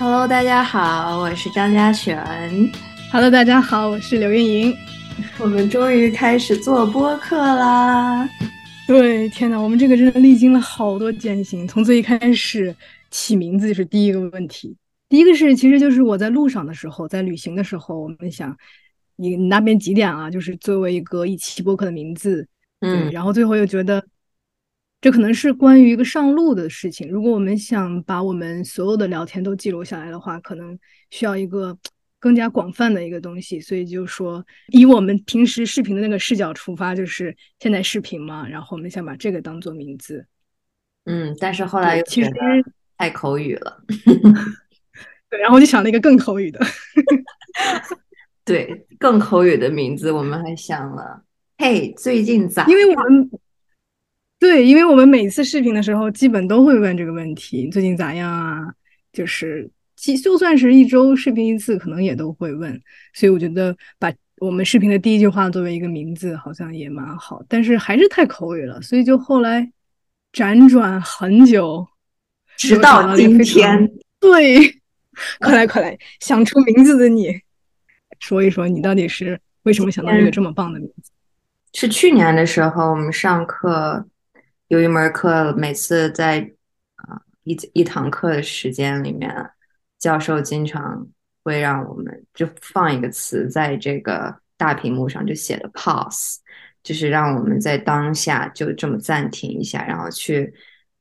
Hello，大家好，我是张嘉璇。Hello，大家好，我是刘运莹。我们终于开始做播客啦！对，天哪，我们这个真的历经了好多艰辛。从最一开始起名字就是第一个问题。第一个是，其实就是我在路上的时候，在旅行的时候，我们想，你你那边几点啊？就是作为一个一期播客的名字，嗯，然后最后又觉得。这可能是关于一个上路的事情。如果我们想把我们所有的聊天都记录下来的话，可能需要一个更加广泛的一个东西。所以就说，以我们平时视频的那个视角出发，就是现在视频嘛，然后我们想把这个当做名字。嗯，但是后来又其实太口语了。对，然后我就想了一个更口语的。对，更口语的名字，我们还想了，嘿，最近咋？因为我们。对，因为我们每次视频的时候，基本都会问这个问题：最近咋样啊？就是，就就算是一周视频一次，可能也都会问。所以我觉得把我们视频的第一句话作为一个名字，好像也蛮好。但是还是太口语了，所以就后来辗转很久，直到今天。对，快来快来，想出名字的你，说一说你到底是为什么想到这个这么棒的名字？是去年的时候，我们上课。有一门课，每次在啊一一堂课的时间里面，教授经常会让我们就放一个词在这个大屏幕上，就写的 pause，就是让我们在当下就这么暂停一下，然后去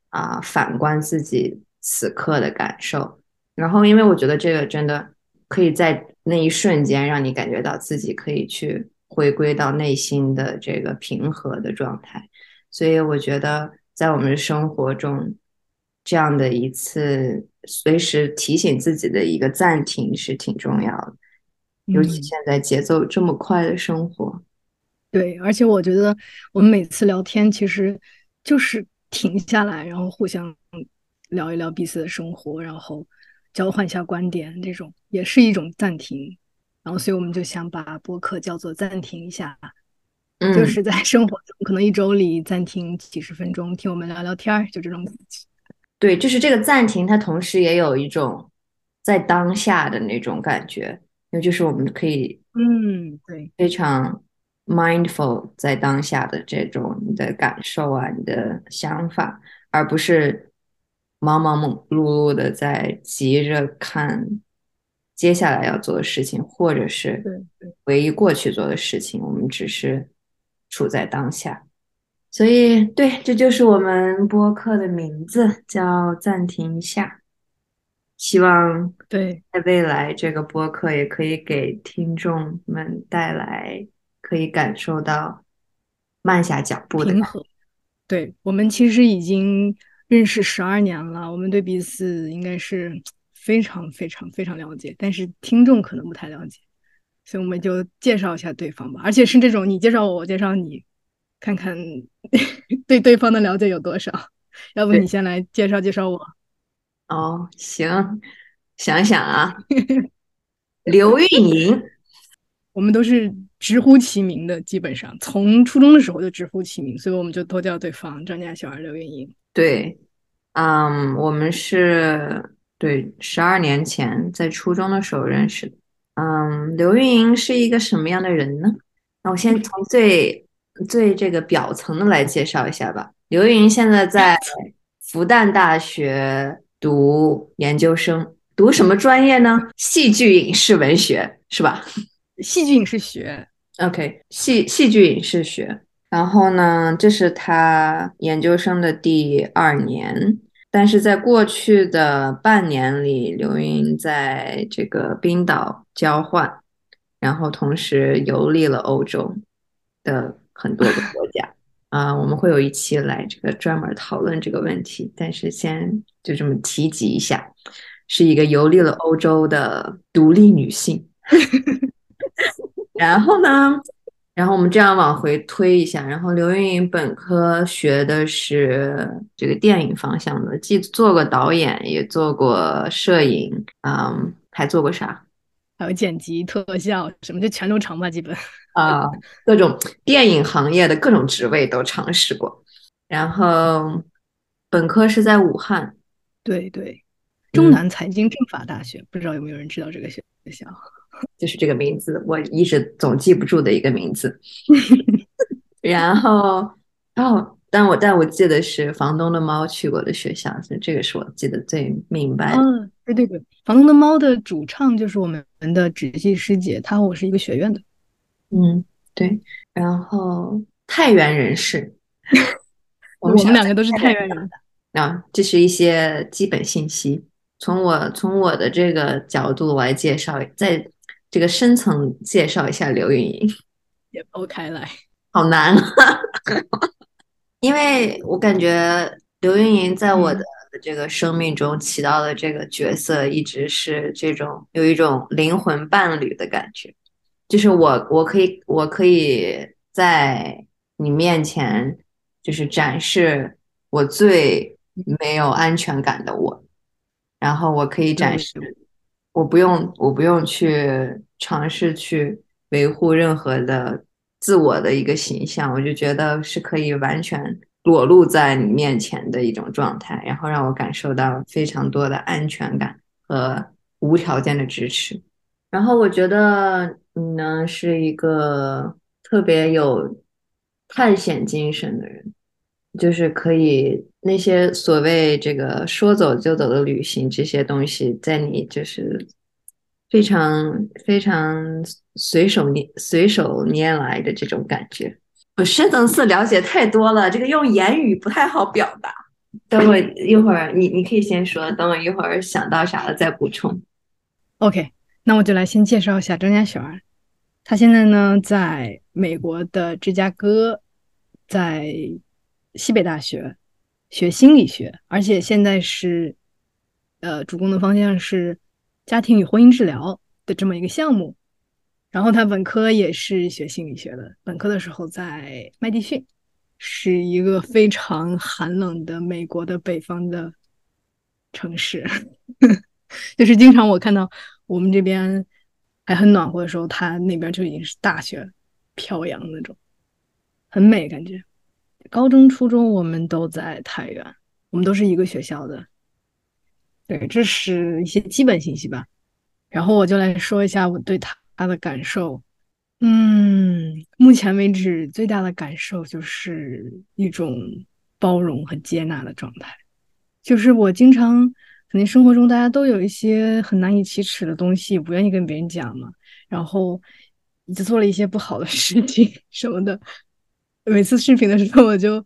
啊反观自己此刻的感受。然后，因为我觉得这个真的可以在那一瞬间让你感觉到自己可以去回归到内心的这个平和的状态。所以我觉得，在我们生活中，这样的一次随时提醒自己的一个暂停是挺重要的，尤其现在节奏这么快的生活。对，而且我觉得我们每次聊天其实就是停下来，然后互相聊一聊彼此的生活，然后交换一下观点，这种也是一种暂停。然后，所以我们就想把播客叫做“暂停一下”。就是在生活中，可能一周里暂停几十分钟，听我们聊聊天儿，就这种感觉。对，就是这个暂停，它同时也有一种在当下的那种感觉，因为就是我们可以，嗯，对，非常 mindful 在当下的这种你的感受啊，你的想法，而不是忙忙碌碌的在急着看接下来要做的事情，或者是回忆过去做的事情，我们只是。处在当下，所以对，这就是我们播客的名字，叫暂停一下。希望对在未来，这个播客也可以给听众们带来可以感受到慢下脚步的平和。对我们其实已经认识十二年了，我们对彼此应该是非常非常非常了解，但是听众可能不太了解。所以我们就介绍一下对方吧，而且是这种你介绍我，我介绍你，看看 对对方的了解有多少。要不你先来介绍介绍我？哦，行，想想啊，刘运莹，我们都是直呼其名的，基本上从初中的时候就直呼其名，所以我们就都叫对方张家小儿刘运莹。对，嗯，我们是对十二年前在初中的时候认识的。嗯，刘运莹是一个什么样的人呢？那我先从最最这个表层的来介绍一下吧。刘运莹现在在复旦大学读研究生，读什么专业呢？戏剧影视文学是吧？戏剧影视学，OK，戏戏剧影视学。然后呢，这是他研究生的第二年。但是在过去的半年里，刘云在这个冰岛交换，然后同时游历了欧洲的很多个国家啊。我们会有一期来这个专门讨论这个问题，但是先就这么提及一下，是一个游历了欧洲的独立女性。然后呢？然后我们这样往回推一下，然后刘云莹本科学的是这个电影方向的，既做过导演，也做过摄影，嗯，还做过啥？还有剪辑、特效什么，就全都尝吧，基本啊，各种电影行业的各种职位都尝试过。然后本科是在武汉，对对，中南财经政法大学，不知道有没有人知道这个学校？就是这个名字，我一直总记不住的一个名字。然后，哦，但我但我记得是房东的猫去过的学校，所以这个是我记得最明白的。嗯，对对对，房东的猫的主唱就是我们的直系师姐，她和我是一个学院的。嗯，对。然后太原人士，我们两个都是太原人。啊，这是一些基本信息。从我从我的这个角度来介绍，在这个深层介绍一下刘云莹，也剖开来，好难啊！因为我感觉刘云莹在我的这个生命中起到的这个角色，一直是这种有一种灵魂伴侣的感觉，就是我我可以我可以在你面前，就是展示我最没有安全感的我。然后我可以展示，我不用，我不用去尝试去维护任何的自我的一个形象，我就觉得是可以完全裸露在你面前的一种状态，然后让我感受到非常多的安全感和无条件的支持。然后我觉得你呢是一个特别有探险精神的人。就是可以那些所谓这个说走就走的旅行这些东西，在你就是非常非常随手拈随手拈来的这种感觉，我深层次了解太多了，这个用言语不太好表达。等我一会儿，你你可以先说，等我一会儿想到啥了再补充。OK，那我就来先介绍一下张家璇儿，他现在呢在美国的芝加哥，在。西北大学学心理学，而且现在是呃主攻的方向是家庭与婚姻治疗的这么一个项目。然后他本科也是学心理学的，本科的时候在麦迪逊，是一个非常寒冷的美国的北方的城市，就是经常我看到我们这边还很暖和的时候，他那边就已经是大雪飘扬那种，很美感觉。高中、初中我们都在太原，我们都是一个学校的。对，这是一些基本信息吧。然后我就来说一下我对他的感受。嗯，目前为止最大的感受就是一种包容和接纳的状态。就是我经常肯定生活中大家都有一些很难以启齿的东西，不愿意跟别人讲嘛。然后就做了一些不好的事情什么的。每次视频的时候，我就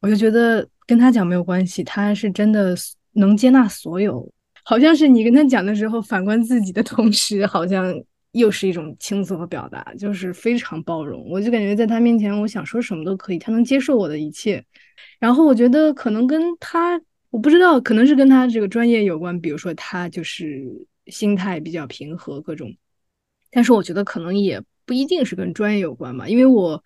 我就觉得跟他讲没有关系，他是真的能接纳所有。好像是你跟他讲的时候，反观自己的同时，好像又是一种倾诉和表达，就是非常包容。我就感觉在他面前，我想说什么都可以，他能接受我的一切。然后我觉得可能跟他，我不知道，可能是跟他这个专业有关。比如说他就是心态比较平和，各种。但是我觉得可能也不一定是跟专业有关吧，因为我。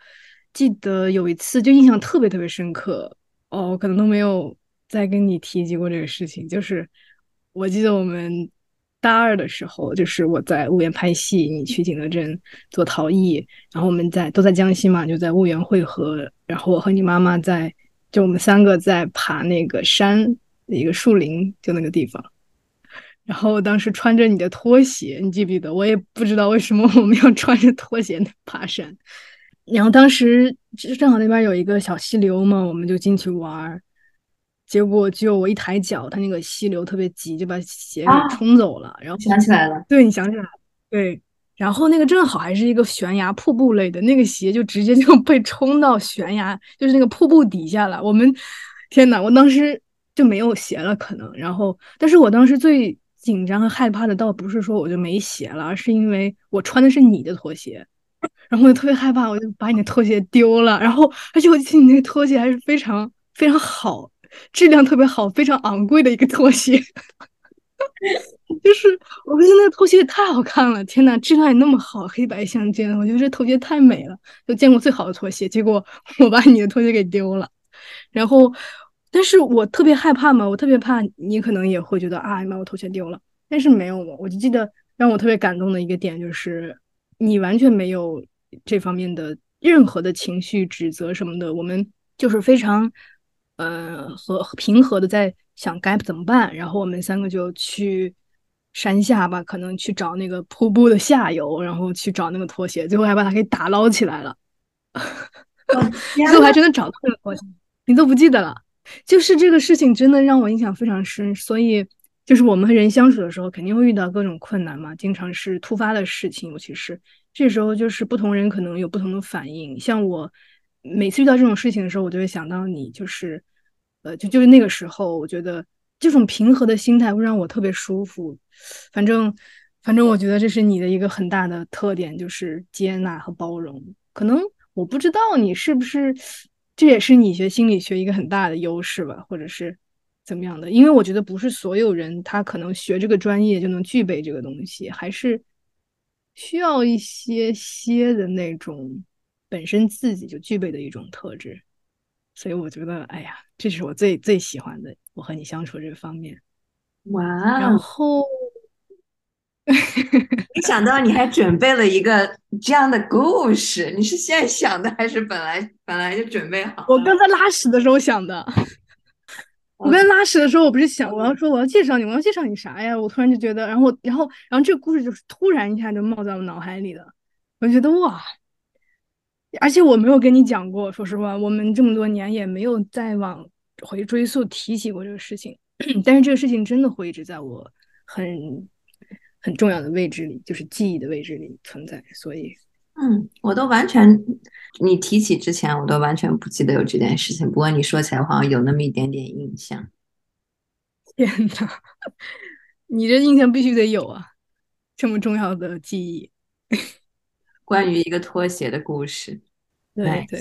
记得有一次就印象特别特别深刻哦，可能都没有再跟你提及过这个事情。就是我记得我们大二的时候，就是我在婺源拍戏，你去景德镇做陶艺，然后我们在都在江西嘛，就在婺源汇合。然后我和你妈妈在，就我们三个在爬那个山，一个树林，就那个地方。然后当时穿着你的拖鞋，你记不记得？我也不知道为什么我们要穿着拖鞋爬山。然后当时就正好那边有一个小溪流嘛，我们就进去玩儿。结果就我一抬脚，它那个溪流特别急，就把鞋给冲走了。然后想起来了，对你想起来了，对。然后那个正好还是一个悬崖瀑布类的，那个鞋就直接就被冲到悬崖，就是那个瀑布底下了。我们天呐，我当时就没有鞋了，可能。然后，但是我当时最紧张和害怕的倒不是说我就没鞋了，而是因为我穿的是你的拖鞋。然后我就特别害怕，我就把你的拖鞋丢了。然后，而且我记得你那个拖鞋还是非常非常好，质量特别好，非常昂贵的一个拖鞋。就是我觉得那个拖鞋也太好看了，天呐，质量也那么好，黑白相间，我觉得这拖鞋太美了，就见过最好的拖鞋。结果我把你的拖鞋给丢了。然后，但是我特别害怕嘛，我特别怕你可能也会觉得啊，你把我拖鞋丢了。但是没有嘛，我就记得让我特别感动的一个点就是。你完全没有这方面的任何的情绪、指责什么的，我们就是非常呃和平和的在想该怎么办，然后我们三个就去山下吧，可能去找那个瀑布的下游，然后去找那个拖鞋，最后还把它给打捞起来了。最后还真的找到那个拖鞋，你都不记得了。就是这个事情真的让我印象非常深，所以就是我们和人相处的时候，肯定会遇到各种困难嘛，经常是突发的事情，尤其是这时候，就是不同人可能有不同的反应。像我每次遇到这种事情的时候，我就会想到你，就是。呃，就就是那个时候，我觉得这种平和的心态会让我特别舒服。反正，反正我觉得这是你的一个很大的特点，就是接纳和包容。可能我不知道你是不是，这也是你学心理学一个很大的优势吧，或者是怎么样的？因为我觉得不是所有人他可能学这个专业就能具备这个东西，还是需要一些些的那种本身自己就具备的一种特质。所以我觉得，哎呀，这是我最最喜欢的，我和你相处这方面。哇！然后，没想到你还准备了一个这样的故事，你是现在想的，还是本来本来就准备好？我刚才拉屎的时候想的。我刚拉屎的时候，我不是想我要说我要介绍你，我要介绍你啥呀？我突然就觉得，然后然后然后这个故事就是突然一下就冒在我脑海里了，我觉得哇！而且我没有跟你讲过，说实话，我们这么多年也没有再往回追溯提起过这个事情。但是这个事情真的会一直在我很很重要的位置里，就是记忆的位置里存在。所以，嗯，我都完全，你提起之前，我都完全不记得有这件事情。不过你说起来，好像有那么一点点印象。天呐，你这印象必须得有啊！这么重要的记忆。关于一个拖鞋的故事，对对，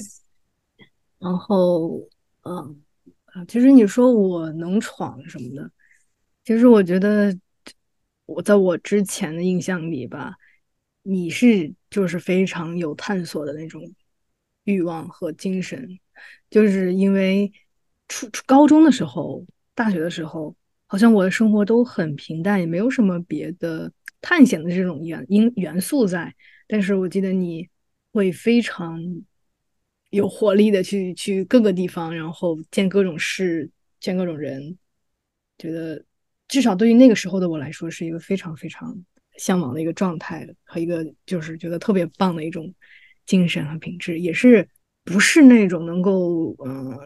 然后嗯啊，其实你说我能闯什么的，其实我觉得我在我之前的印象里吧，你是就是非常有探索的那种欲望和精神，就是因为初初高中的时候、大学的时候，好像我的生活都很平淡，也没有什么别的探险的这种元因元素在。但是我记得你会非常有活力的去去各个地方，然后见各种事，见各种人，觉得至少对于那个时候的我来说，是一个非常非常向往的一个状态和一个就是觉得特别棒的一种精神和品质，也是不是那种能够嗯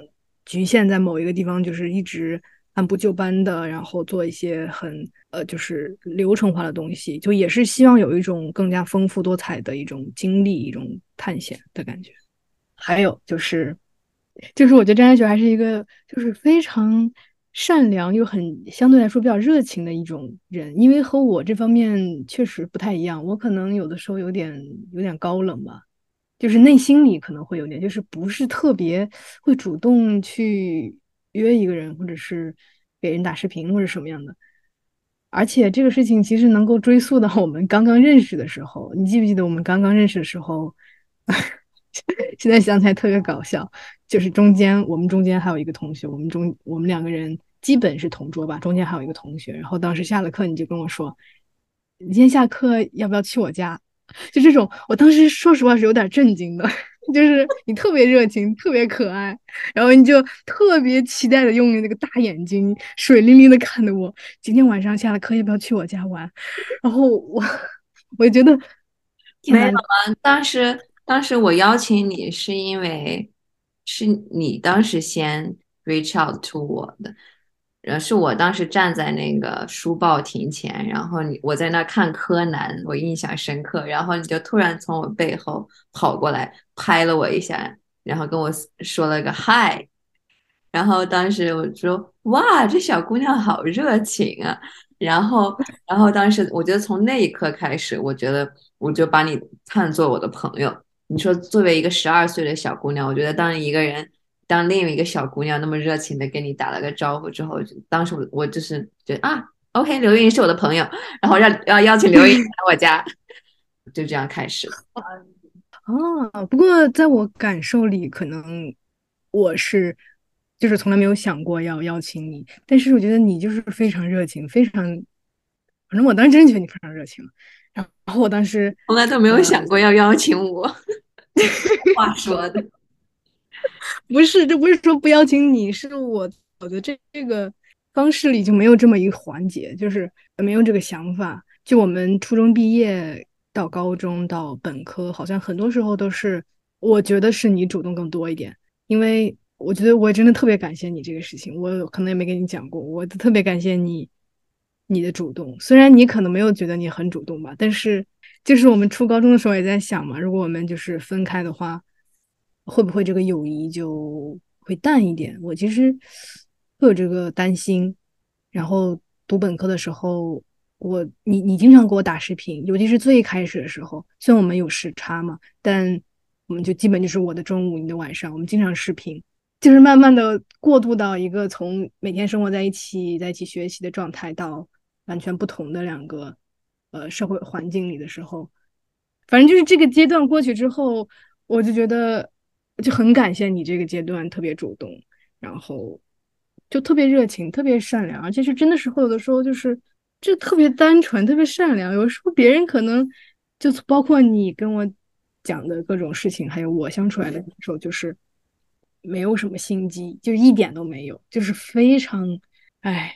局限在某一个地方，就是一直。按部就班的，然后做一些很呃，就是流程化的东西，就也是希望有一种更加丰富多彩的一种经历，一种探险的感觉。还有就是，就是我觉得张家雪还是一个就是非常善良又很相对来说比较热情的一种人，因为和我这方面确实不太一样，我可能有的时候有点有点高冷吧，就是内心里可能会有点，就是不是特别会主动去。约一个人，或者是给人打视频，或者什么样的。而且这个事情其实能够追溯到我们刚刚认识的时候。你记不记得我们刚刚认识的时候？现在想起来特别搞笑，就是中间我们中间还有一个同学，我们中我们两个人基本是同桌吧，中间还有一个同学。然后当时下了课，你就跟我说：“你今天下课要不要去我家？” 就这种，我当时说实话是有点震惊的。就是你特别热情，特别可爱，然后你就特别期待的用你那个大眼睛水灵灵的看着我。今天晚上下了课要不要去我家玩？然后我我觉得没有啊。当时当时我邀请你是因为是你当时先 reach out to 我的。然后是我当时站在那个书报亭前，然后你我在那看柯南，我印象深刻。然后你就突然从我背后跑过来拍了我一下，然后跟我说了个嗨。然后当时我说哇，这小姑娘好热情啊。然后然后当时我觉得从那一刻开始，我觉得我就把你看作我的朋友。你说作为一个十二岁的小姑娘，我觉得当一个人。当另一个小姑娘那么热情的跟你打了个招呼之后，当时我我就是觉得啊，OK，刘云是我的朋友，然后让要邀请刘云来我家，就这样开始了。啊，不过在我感受里，可能我是就是从来没有想过要邀请你，但是我觉得你就是非常热情，非常，反正我当时真觉得你非常热情。然后我当时从来都没有想过要邀请我，话说的。不是，这不是说不邀请你，是我我的这这个方式里就没有这么一个环节，就是没有这个想法。就我们初中毕业到高中到本科，好像很多时候都是我觉得是你主动更多一点，因为我觉得我真的特别感谢你这个事情，我可能也没跟你讲过，我特别感谢你你的主动。虽然你可能没有觉得你很主动吧，但是就是我们初高中的时候也在想嘛，如果我们就是分开的话，会不会这个友谊就会淡一点？我其实会有这个担心。然后读本科的时候。我你你经常给我打视频，尤其是最开始的时候，虽然我们有时差嘛，但我们就基本就是我的中午，你的晚上，我们经常视频，就是慢慢的过渡到一个从每天生活在一起，在一起学习的状态，到完全不同的两个呃社会环境里的时候，反正就是这个阶段过去之后，我就觉得就很感谢你这个阶段特别主动，然后就特别热情，特别善良，而且是真的时候，有的时候就是。就特别单纯，特别善良。有时候别人可能就包括你跟我讲的各种事情，还有我相处来的感受，就是没有什么心机，就一点都没有，就是非常哎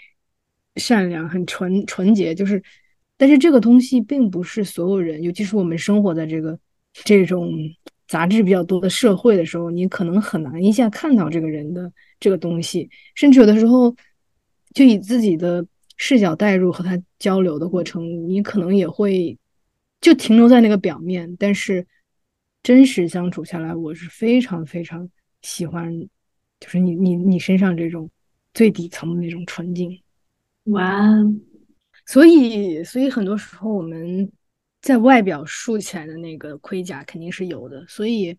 善良，很纯纯洁。就是，但是这个东西并不是所有人，尤其是我们生活在这个这种杂质比较多的社会的时候，你可能很难一下看到这个人的这个东西，甚至有的时候就以自己的。视角代入和他交流的过程，你可能也会就停留在那个表面，但是真实相处下来，我是非常非常喜欢，就是你你你身上这种最底层的那种纯净。哇，所以所以很多时候我们在外表竖起来的那个盔甲肯定是有的，所以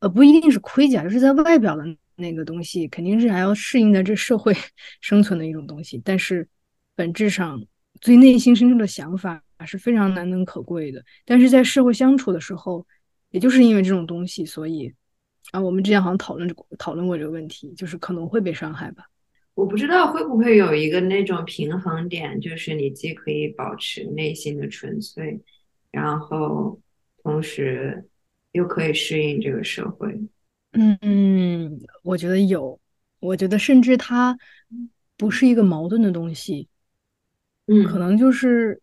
呃不一定是盔甲，就是在外表的那个东西肯定是还要适应在这社会 生存的一种东西，但是。本质上，最内心深处的想法是非常难能可贵的。但是在社会相处的时候，也就是因为这种东西，所以啊，我们之前好像讨论讨论过这个问题，就是可能会被伤害吧。我不知道会不会有一个那种平衡点，就是你既可以保持内心的纯粹，然后同时又可以适应这个社会。嗯嗯，我觉得有，我觉得甚至它不是一个矛盾的东西。嗯，可能就是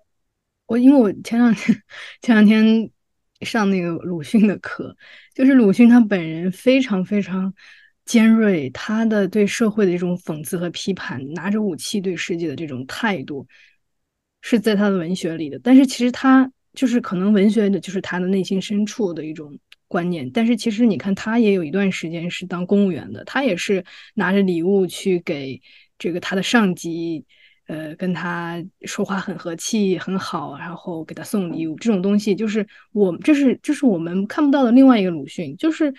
我，因为我前两天前两天上那个鲁迅的课，就是鲁迅他本人非常非常尖锐，他的对社会的一种讽刺和批判，拿着武器对世界的这种态度，是在他的文学里的。但是其实他就是可能文学的就是他的内心深处的一种观念。但是其实你看，他也有一段时间是当公务员的，他也是拿着礼物去给这个他的上级。呃，跟他说话很和气，很好，然后给他送礼物，这种东西就是我，这是这是我们看不到的另外一个鲁迅，就是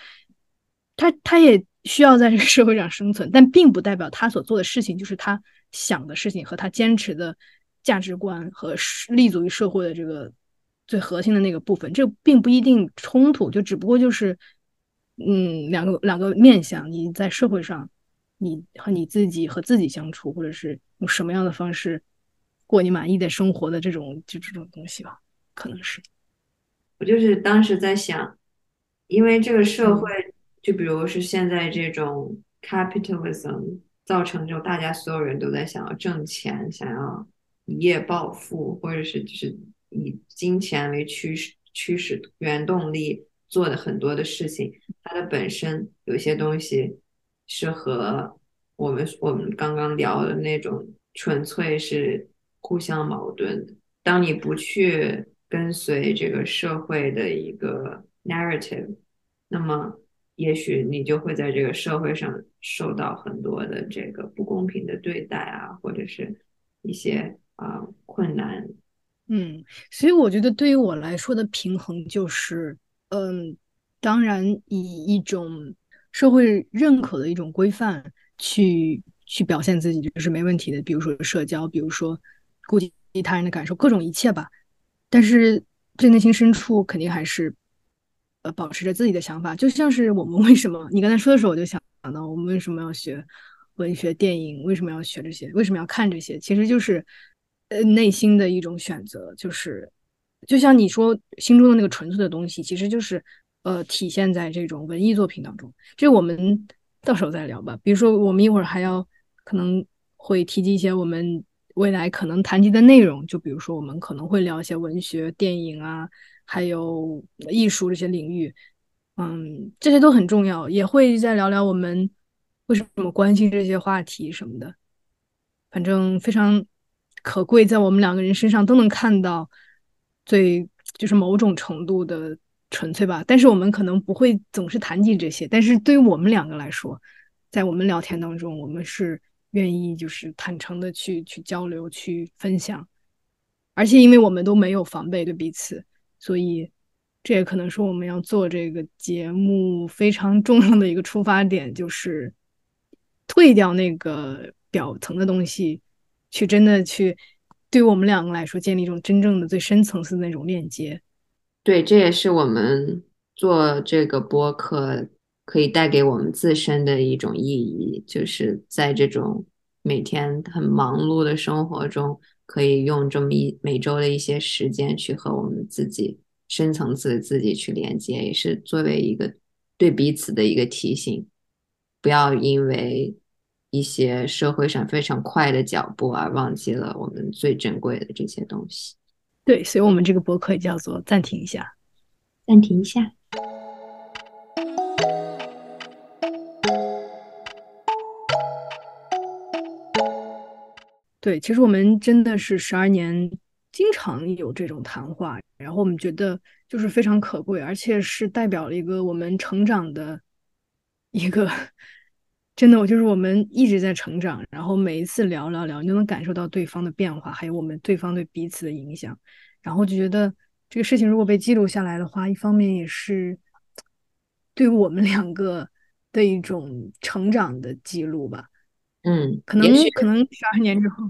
他他也需要在这个社会上生存，但并不代表他所做的事情就是他想的事情和他坚持的价值观和立足于社会的这个最核心的那个部分，这并不一定冲突，就只不过就是嗯，两个两个面相，你在社会上。你和你自己和自己相处，或者是用什么样的方式过你满意的生活的这种就这种东西吧，可能是。我就是当时在想，因为这个社会，就比如是现在这种 capitalism 造成，就大家所有人都在想要挣钱，想要一夜暴富，或者是就是以金钱为驱使驱使原动力做的很多的事情，它的本身有些东西。是和我们我们刚刚聊的那种纯粹是互相矛盾的。当你不去跟随这个社会的一个 narrative，那么也许你就会在这个社会上受到很多的这个不公平的对待啊，或者是一些啊困难。嗯，所以我觉得对于我来说的平衡就是，嗯，当然以一种。社会认可的一种规范，去去表现自己就是没问题的。比如说社交，比如说顾及他人的感受，各种一切吧。但是最内心深处，肯定还是保持着自己的想法。就像是我们为什么你刚才说的时候，我就想到我们为什么要学文学、电影，为什么要学这些，为什么要看这些？其实就是呃内心的一种选择。就是就像你说心中的那个纯粹的东西，其实就是。呃，体现在这种文艺作品当中，这我们到时候再聊吧。比如说，我们一会儿还要可能会提及一些我们未来可能谈及的内容，就比如说我们可能会聊一些文学、电影啊，还有艺术这些领域，嗯，这些都很重要。也会再聊聊我们为什么关心这些话题什么的，反正非常可贵，在我们两个人身上都能看到最就是某种程度的纯粹吧。但是我们可能不会总是谈及这些，但是对于我们两个来说，在我们聊天当中，我们是。愿意就是坦诚的去去交流去分享，而且因为我们都没有防备对彼此，所以这也可能是我们要做这个节目非常重要的一个出发点，就是退掉那个表层的东西，去真的去对我们两个来说建立一种真正的最深层次的那种链接。对，这也是我们做这个播客。可以带给我们自身的一种意义，就是在这种每天很忙碌的生活中，可以用这么一每周的一些时间去和我们自己深层次的自己去连接，也是作为一个对彼此的一个提醒，不要因为一些社会上非常快的脚步而忘记了我们最珍贵的这些东西。对，所以我们这个博客叫做暂停一下，暂停一下。对，其实我们真的是十二年，经常有这种谈话，然后我们觉得就是非常可贵，而且是代表了一个我们成长的一个，真的，我就是我们一直在成长，然后每一次聊聊聊，你都能感受到对方的变化，还有我们对方对彼此的影响，然后就觉得这个事情如果被记录下来的话，一方面也是对我们两个的一种成长的记录吧。嗯，可能可能十二年之后，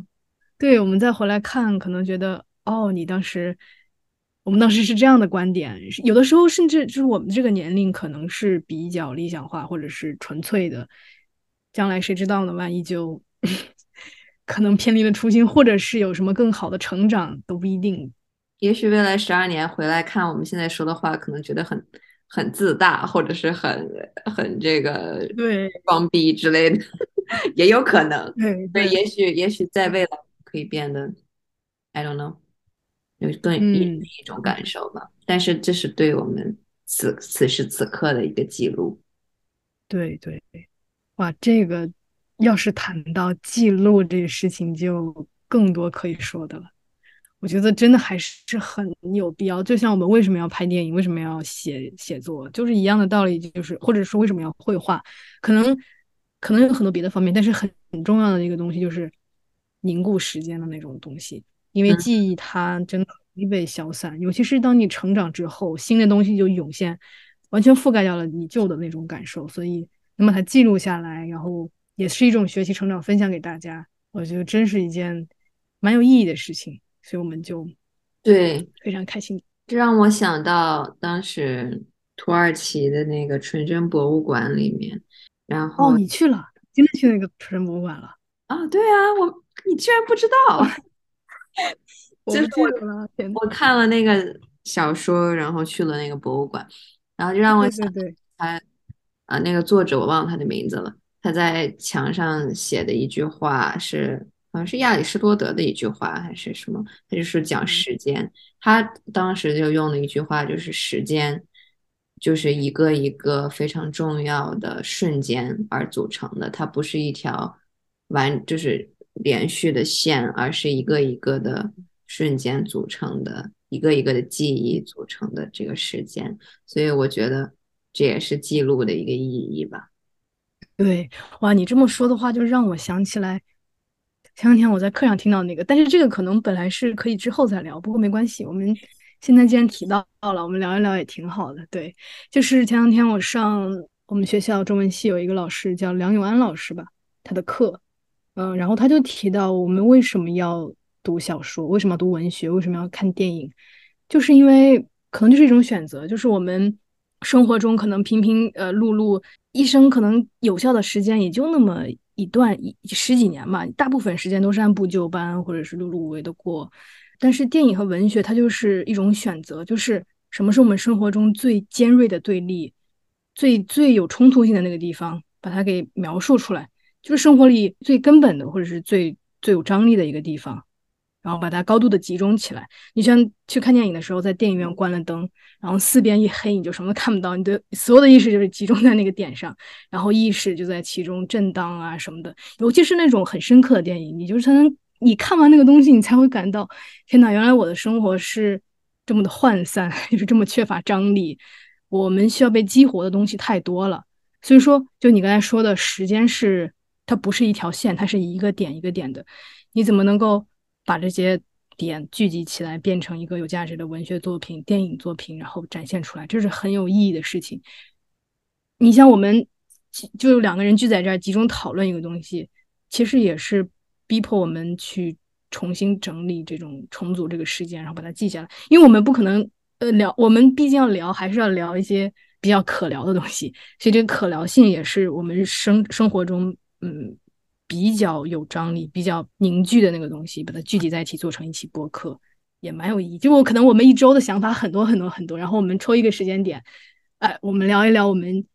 对我们再回来看，可能觉得哦，你当时，我们当时是这样的观点。有的时候甚至就是我们这个年龄可能是比较理想化或者是纯粹的，将来谁知道呢？万一就 可能偏离了初心，或者是有什么更好的成长都不一定。也许未来十二年回来看我们现在说的话，可能觉得很很自大，或者是很很这个对装逼之类的。也有可能，对，也许也许在未来可以变得，I don't know，有更另一种感受吧。但是这是对我们此此时此刻的一个记录。对对，哇，这个要是谈到记录这个事情，就更多可以说的了。我觉得真的还是很有必要。就像我们为什么要拍电影，为什么要写写作，就是一样的道理，就是或者说为什么要绘画，可能。可能有很多别的方面，但是很很重要的一个东西就是凝固时间的那种东西，因为记忆它真的容易被消散，尤其是当你成长之后，新的东西就涌现，完全覆盖掉了你旧的那种感受，所以能把它记录下来，然后也是一种学习成长，分享给大家，我觉得真是一件蛮有意义的事情，所以我们就对非常开心。这让我想到当时土耳其的那个纯真博物馆里面。然后哦，你去了，今天去那个纯人博物馆了啊？对啊，我你居然不知道？就是我我看了那个小说，然后去了那个博物馆，然后就让我想对他啊，那个作者我忘了他的名字了。他在墙上写的一句话是，好像是亚里士多德的一句话还是什么？他就是讲时间，他当时就用了一句话，就是时间。就是一个一个非常重要的瞬间而组成的，它不是一条完就是连续的线，而是一个一个的瞬间组成的，一个一个的记忆组成的这个时间。所以我觉得这也是记录的一个意义吧。对，哇，你这么说的话，就让我想起来前两天我在课上听到那个，但是这个可能本来是可以之后再聊，不过没关系，我们。现在既然提到了，我们聊一聊也挺好的。对，就是前两天我上我们学校中文系有一个老师叫梁永安老师吧，他的课，嗯，然后他就提到我们为什么要读小说，为什么要读文学，为什么要看电影，就是因为可能就是一种选择，就是我们生活中可能平平呃碌碌，一生可能有效的时间也就那么一段一十几年吧，大部分时间都是按部就班或者是碌碌无为的过。但是电影和文学，它就是一种选择，就是什么是我们生活中最尖锐的对立，最最有冲突性的那个地方，把它给描述出来，就是生活里最根本的或者是最最有张力的一个地方。然后把它高度的集中起来。你像去看电影的时候，在电影院关了灯，然后四边一黑，你就什么都看不到，你的所有的意识就是集中在那个点上，然后意识就在其中震荡啊什么的。尤其是那种很深刻的电影，你就是才能你看完那个东西，你才会感到天哪，原来我的生活是这么的涣散，就是这么缺乏张力。我们需要被激活的东西太多了。所以说，就你刚才说的时间是它不是一条线，它是一个点一个点的。你怎么能够？把这些点聚集起来，变成一个有价值的文学作品、电影作品，然后展现出来，这是很有意义的事情。你像我们就两个人聚在这儿，集中讨论一个东西，其实也是逼迫我们去重新整理这种重组这个事件，然后把它记下来。因为我们不可能呃聊，我们毕竟要聊，还是要聊一些比较可聊的东西，所以这个可聊性也是我们生生活中嗯。比较有张力、比较凝聚的那个东西，把它聚集在一起做成一期播客，也蛮有意义。就我可能我们一周的想法很多很多很多，然后我们抽一个时间点，哎，我们聊一聊我们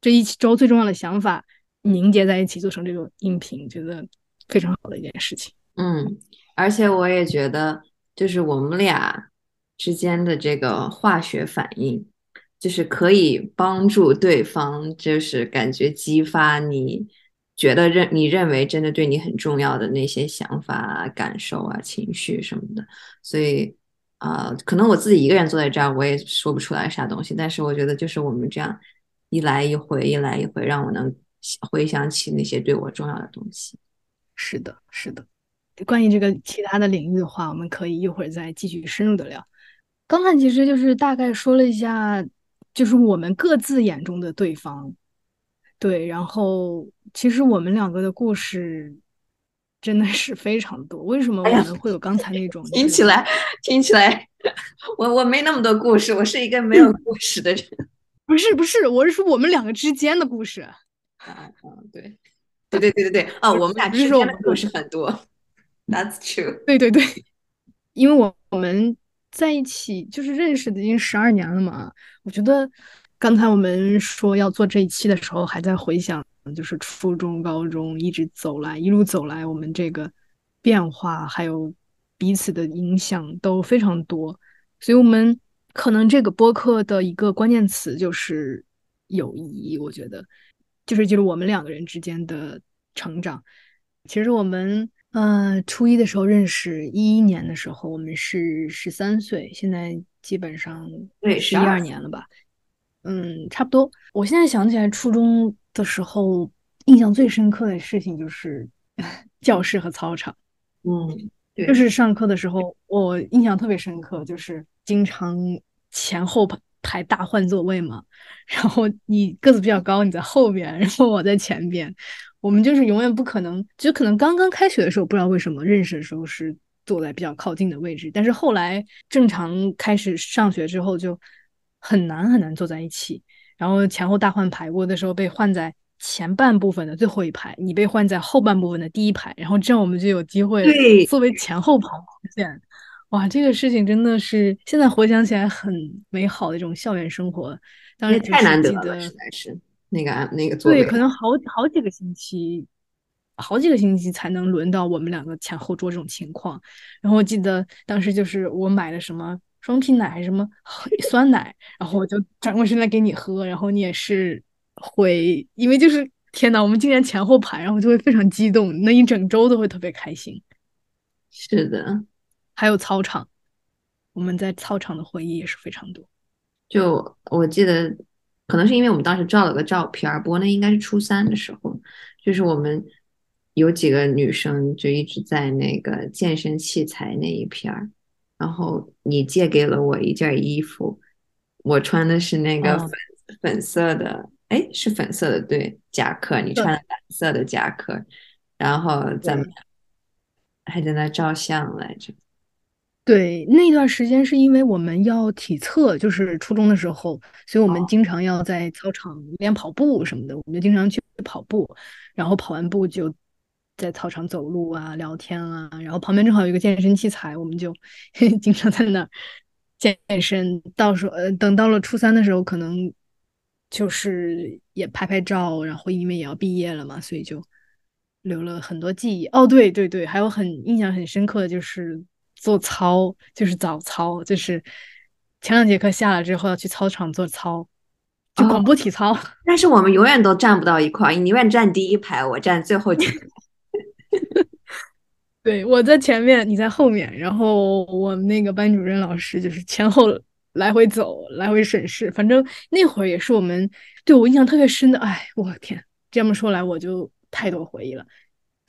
这一周最重要的想法，凝结在一起做成这个音频，觉得非常好的一件事情。嗯，而且我也觉得，就是我们俩之间的这个化学反应，就是可以帮助对方，就是感觉激发你。觉得认你认为真的对你很重要的那些想法、感受啊、情绪什么的，所以啊，可能我自己一个人坐在这儿，我也说不出来啥东西。但是我觉得，就是我们这样一来一回、一来一回，让我能回想起那些对我重要的东西。是的，是的。关于这个其他的领域的话，我们可以一会儿再继续深入的聊。刚才其实就是大概说了一下，就是我们各自眼中的对方。对，然后其实我们两个的故事真的是非常多。为什么我们会有刚才那种？听起来，听起来，我我没那么多故事，我是一个没有故事的人。不是不是，我是说我们两个之间的故事。啊啊，对，对对对对对，啊，我们俩之间的故事很多。That's true。对对对，因为我我们在一起就是认识的已经十二年了嘛，我觉得。刚才我们说要做这一期的时候，还在回想，就是初中、高中一直走来，一路走来，我们这个变化还有彼此的影响都非常多。所以，我们可能这个播客的一个关键词就是友谊。我觉得，就是就是我们两个人之间的成长。其实我们，呃，初一的时候认识，一一年的时候我们是十三岁，现在基本上对十一二年了吧。嗯，差不多。我现在想起来，初中的时候印象最深刻的事情就是 教室和操场。嗯，对，就是上课的时候，我印象特别深刻，就是经常前后排排大换座位嘛。然后你个子比较高，你在后边，然后我在前边。我们就是永远不可能，就可能刚刚开学的时候，不知道为什么认识的时候是坐在比较靠近的位置，但是后来正常开始上学之后就。很难很难坐在一起，然后前后大换排过的时候被换在前半部分的最后一排，你被换在后半部分的第一排，然后这样我们就有机会作为前后排出现。哇，这个事情真的是现在回想起来很美好的一种校园生活。当然太难得了，实在是那个那个座位，对，可能好好几个星期，好几个星期才能轮到我们两个前后桌这种情况。然后我记得当时就是我买了什么。双皮奶还是什么酸奶，然后我就转过身来给你喝，然后你也是会，因为就是天呐，我们竟然前后排，然后就会非常激动，那一整周都会特别开心。是的，还有操场，我们在操场的回忆也是非常多。就我记得，可能是因为我们当时照了个照片，不过那应该是初三的时候，就是我们有几个女生就一直在那个健身器材那一片儿。然后你借给了我一件衣服，我穿的是那个粉粉色的，哎，是粉色的对夹克，你穿蓝色的夹克，然后咱们还在那照相来着。对，那段时间是因为我们要体测，就是初中的时候，所以我们经常要在操场练跑步什么的，我们就经常去跑步，然后跑完步就。在操场走路啊，聊天啊，然后旁边正好有一个健身器材，我们就 经常在那健身。到时候，呃，等到了初三的时候，可能就是也拍拍照，然后因为也要毕业了嘛，所以就留了很多记忆。哦，对对对，还有很印象很深刻的就是做操，就是早操，就是前两节课下了之后要去操场做操，就广播体操。但是我们永远都站不到一块儿，你永远站第一排，我站最后几排。对，我在前面，你在后面，然后我们那个班主任老师就是前后来回走，来回审视。反正那会儿也是我们对我印象特别深的。哎，我天，这么说来我就太多回忆了。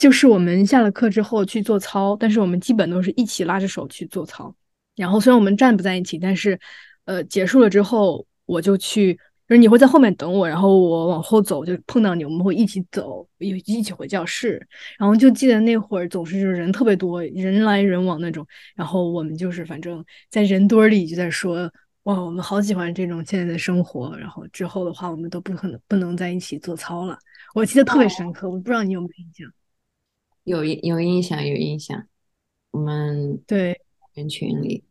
就是我们下了课之后去做操，但是我们基本都是一起拉着手去做操。然后虽然我们站不在一起，但是呃结束了之后，我就去。就是你会在后面等我，然后我往后走就碰到你，我们会一起走，一一起回教室。然后就记得那会儿总是就是人特别多，人来人往那种。然后我们就是反正在人堆里就在说，哇，我们好喜欢这种现在的生活。然后之后的话，我们都不可能不能在一起做操了。我记得特别深刻，我不知道你有没有印象？有有印象，有印象。我们对人群里，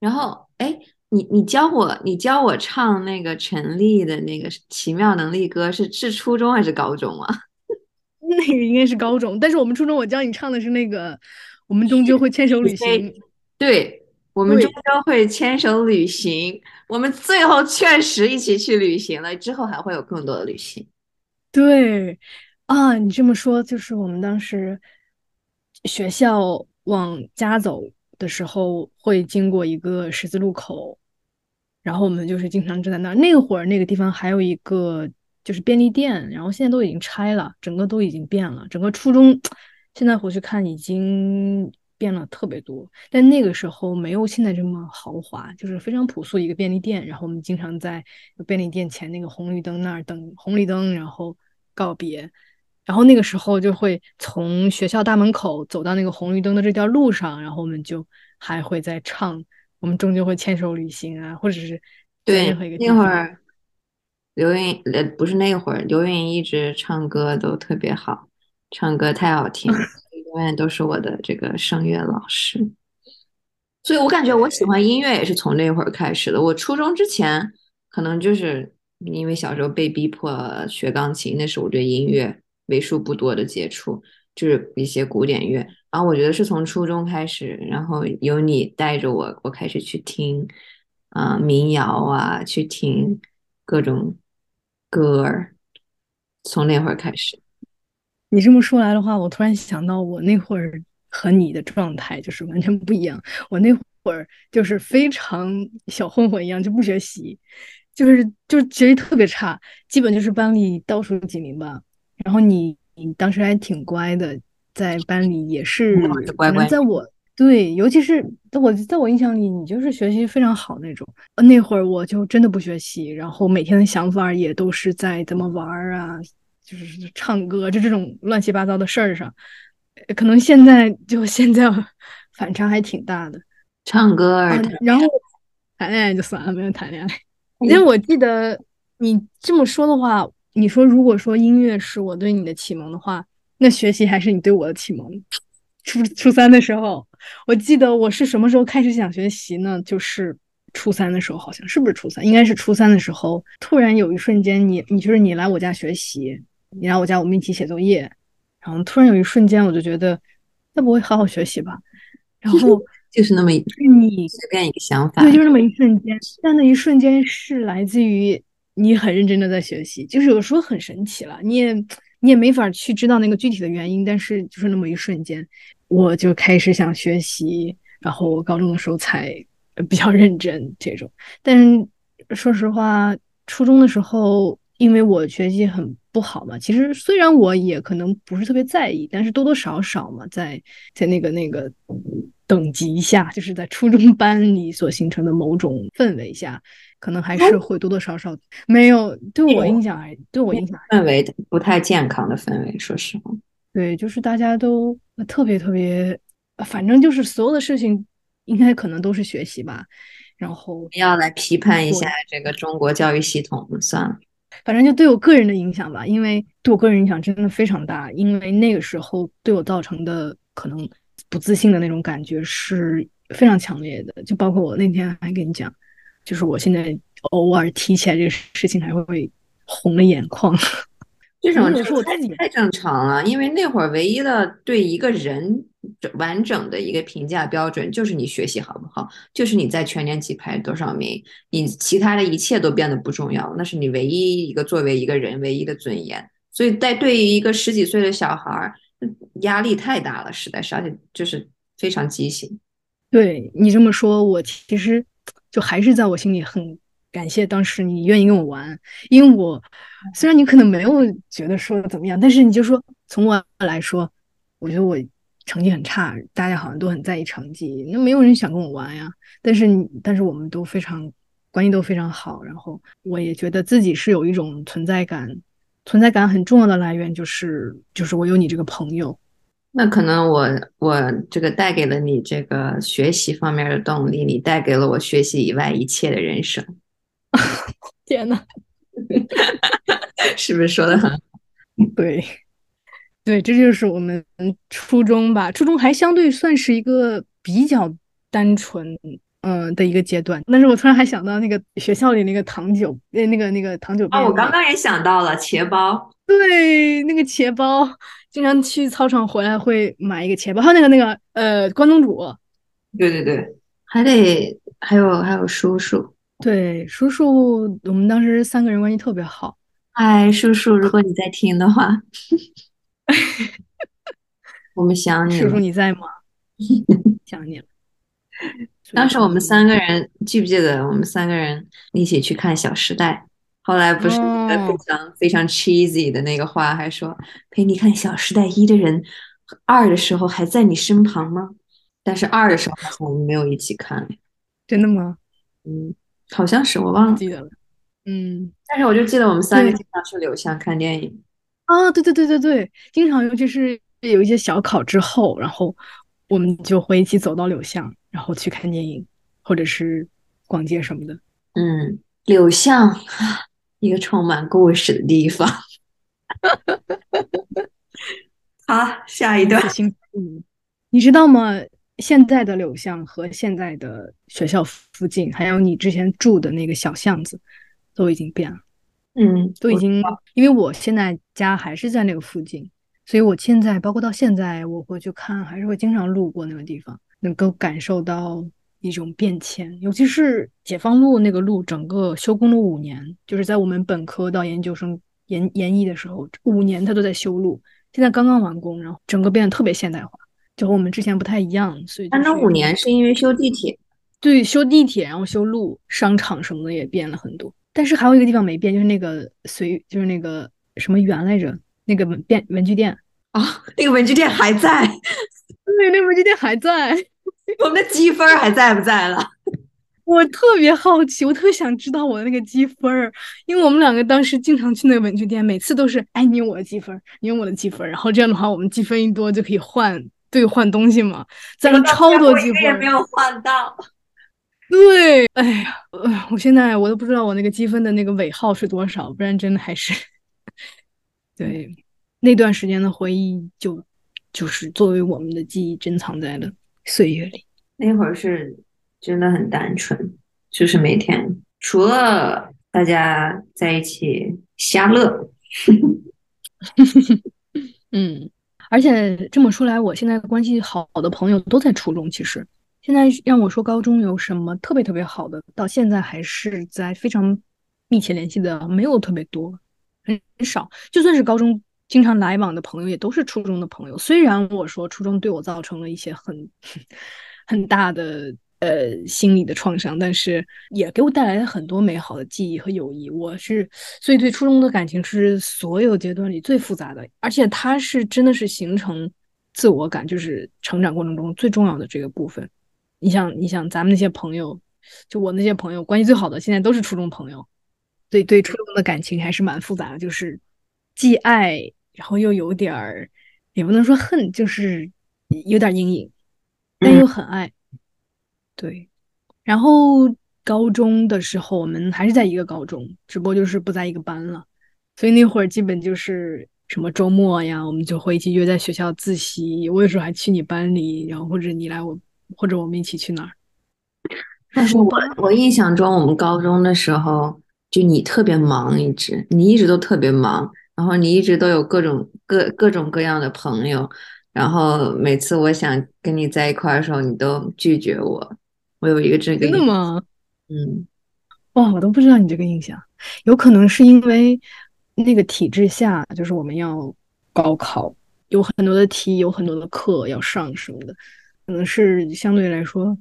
然后哎。你你教我，你教我唱那个陈粒的那个《奇妙能力歌》，是是初中还是高中啊？那个应该是高中，但是我们初中我教你唱的是那个，我们终究会牵手旅行。对，我们终究会牵手旅行。我们最后确实一起去旅行了，之后还会有更多的旅行。对啊，你这么说，就是我们当时学校往家走。的时候会经过一个十字路口，然后我们就是经常站在那儿。那会儿那个地方还有一个就是便利店，然后现在都已经拆了，整个都已经变了。整个初中现在回去看已经变了特别多，但那个时候没有现在这么豪华，就是非常朴素一个便利店。然后我们经常在便利店前那个红绿灯那儿等红绿灯，然后告别。然后那个时候就会从学校大门口走到那个红绿灯的这条路上，然后我们就还会在唱，我们终究会牵手旅行啊，或者是对那会儿刘云呃不是那会儿刘云一直唱歌都特别好，唱歌太好听，永远都是我的这个声乐老师，所以我感觉我喜欢音乐也是从那会儿开始的。我初中之前可能就是因为小时候被逼迫学钢琴，那时候我对音乐。为数不多的接触就是一些古典乐，然后我觉得是从初中开始，然后有你带着我，我开始去听啊民谣啊，去听各种歌儿，从那会儿开始。你这么说来的话，我突然想到，我那会儿和你的状态就是完全不一样。我那会儿就是非常小混混一样，就不学习，就是就学习特别差，基本就是班里倒数几名吧。然后你你当时还挺乖的，在班里也是，乖乖。在我对，尤其是在我在我印象里，你就是学习非常好那种。那会儿我就真的不学习，然后每天的想法也都是在怎么玩啊，就是唱歌，就这种乱七八糟的事儿上。可能现在就现在 反差还挺大的，唱歌，然后谈恋爱就算了，没有谈恋爱。因为我记得你这么说的话。你说，如果说音乐是我对你的启蒙的话，那学习还是你对我的启蒙。初初三的时候，我记得我是什么时候开始想学习呢？就是初三的时候，好像是不是初三？应该是初三的时候，突然有一瞬间，你你就是你来我家学习，你来我家我们一起写作业，然后突然有一瞬间，我就觉得，那不会好好学习吧？然后 就是那么一你随便一个想法，对，就是那么一瞬间，但那一瞬间是来自于。你很认真的在学习，就是有时候很神奇了，你也你也没法去知道那个具体的原因，但是就是那么一瞬间，我就开始想学习，然后我高中的时候才比较认真这种。但是说实话，初中的时候，因为我学习很不好嘛，其实虽然我也可能不是特别在意，但是多多少少嘛，在在那个那个等级下，就是在初中班里所形成的某种氛围下。可能还是会多多少少没有对我影响，还对我影响氛围不太健康的氛围。说实话，对，就是大家都特别特别，反正就是所有的事情应该可能都是学习吧。然后要来批判一下这个中国教育系统，算了，反正就对我个人的影响吧，因为对我个人影响真的非常大。因为那个时候对我造成的可能不自信的那种感觉是非常强烈的，就包括我那天还跟你讲。就是我现在偶尔提起来这个事情，还会红了眼眶。这种有时候我自己太正常了，因为那会儿唯一的对一个人完整的一个评价标准就是你学习好不好，就是你在全年级排多少名，你其他的一切都变得不重要，那是你唯一一个作为一个人唯一的尊严。所以在对于一个十几岁的小孩儿，压力太大了，实在是，而且就是非常畸形。对你这么说，我其实就还是在我心里很感谢当时你愿意跟我玩，因为我虽然你可能没有觉得说怎么样，但是你就说从我来说，我觉得我成绩很差，大家好像都很在意成绩，那没有人想跟我玩呀。但是但是我们都非常关系都非常好，然后我也觉得自己是有一种存在感。存在感很重要的来源就是就是我有你这个朋友，那可能我我这个带给了你这个学习方面的动力，你带给了我学习以外一切的人生。天呐，是不是说的很好？对，对，这就是我们初中吧，初中还相对算是一个比较单纯。嗯的一个阶段，但是我突然还想到那个学校里那个糖酒，那那个那个糖酒啊，我刚刚也想到了茄包，对，那个茄包，经常去操场回来会买一个钱包，还有那个那个呃关东煮，对对对，还得还有还有叔叔，对叔叔，我们当时三个人关系特别好，嗨叔叔，如果你在听的话，我们想你，叔叔你在吗？想你了。当时我们三个人记不记得？我们三个人一起去看《小时代》，后来不是非常非常 cheesy 的那个话，还说陪你看《小时代一》的人，二的时候还在你身旁吗？但是二的时候我们没有一起看，真的吗？嗯，好像是我忘了记得了。嗯，但是我就记得我们三个经常去柳巷看电影。啊，对对对对对，经常尤其是有一些小考之后，然后我们就会一起走到柳巷。然后去看电影，或者是逛街什么的。嗯，柳巷，一个充满故事的地方。好，下一段。嗯，你知道吗？现在的柳巷和现在的学校附近，还有你之前住的那个小巷子，都已经变了。嗯，都已经，因为我现在家还是在那个附近，所以我现在包括到现在，我回去看，还是会经常路过那个地方。能够感受到一种变迁，尤其是解放路那个路，整个修工了五年，就是在我们本科到研究生研研一的时候，五年它都在修路，现在刚刚完工，然后整个变得特别现代化，就和我们之前不太一样。所以，那五年是因为修地铁，对，修地铁，然后修路，商场什么的也变了很多。但是还有一个地方没变，就是那个随，就是那个什么园来着，那个文变文具店啊，那个文具店还在。对，那文具店还在，我们的积分还在不在了？我特别好奇，我特别想知道我的那个积分儿，因为我们两个当时经常去那个文具店，每次都是哎，你用我的积分，你用我的积分，然后这样的话，我们积分一多就可以换兑换东西嘛，攒了超多积分，也没有换到。对，哎呀，我现在我都不知道我那个积分的那个尾号是多少，不然真的还是对那段时间的回忆就。就是作为我们的记忆珍藏在了岁月里。那会儿是真的很单纯，就是每天除了大家在一起瞎乐。嗯，而且这么说来，我现在关系好的朋友都在初中。其实现在让我说高中有什么特别特别好的，到现在还是在非常密切联系的，没有特别多，很少。就算是高中。经常来往的朋友也都是初中的朋友，虽然我说初中对我造成了一些很很大的呃心理的创伤，但是也给我带来了很多美好的记忆和友谊。我是所以对初中的感情是所有阶段里最复杂的，而且它是真的是形成自我感，就是成长过程中最重要的这个部分。你想，你想咱们那些朋友，就我那些朋友关系最好的，现在都是初中朋友，对对，初中的感情还是蛮复杂的，就是既爱。然后又有点儿，也不能说恨，就是有点阴影，但又很爱。对，然后高中的时候我们还是在一个高中，只不过就是不在一个班了。所以那会儿基本就是什么周末呀，我们就会一起约在学校自习。我有时候还去你班里，然后或者你来我，或者我们一起去哪儿。但是我我印象中，我们高中的时候就你特别忙，一直你一直都特别忙。然后你一直都有各种各各种各样的朋友，然后每次我想跟你在一块儿的时候，你都拒绝我。我有一个这个真的吗？嗯，哇，我都不知道你这个印象，有可能是因为那个体制下，就是我们要高考，有很多的题，有很多的课要上什么的，可能是相对来说，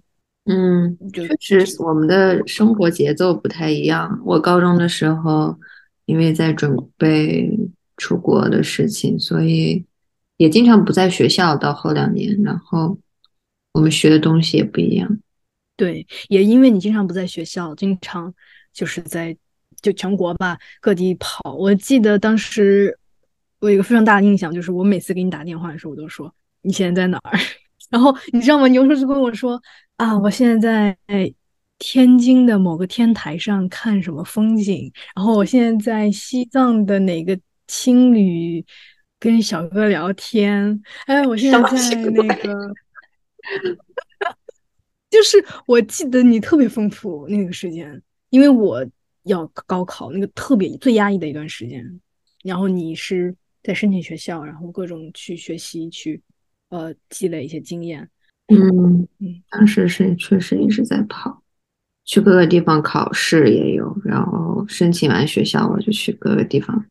嗯，确实我们的生活节奏不太一样。我高中的时候，因为在准备出国的事情，所以也经常不在学校。到后两年，然后我们学的东西也不一样。对，也因为你经常不在学校，经常就是在就全国吧各地跑。我记得当时我有一个非常大的印象，就是我每次给你打电话的时候，我都说你现在在哪儿？然后你知道吗？你有时候就跟我说啊，我现在在天津的某个天台上看什么风景，然后我现在在西藏的哪个青旅跟小哥聊天。哎，我现在在那个。就是我记得你特别丰富那个时间，因为我要高考那个特别最压抑的一段时间，然后你是在申请学校，然后各种去学习去，呃，积累一些经验。嗯嗯，当时是确实一直在跑，去各个地方考试也有，然后申请完学校我就去各个地方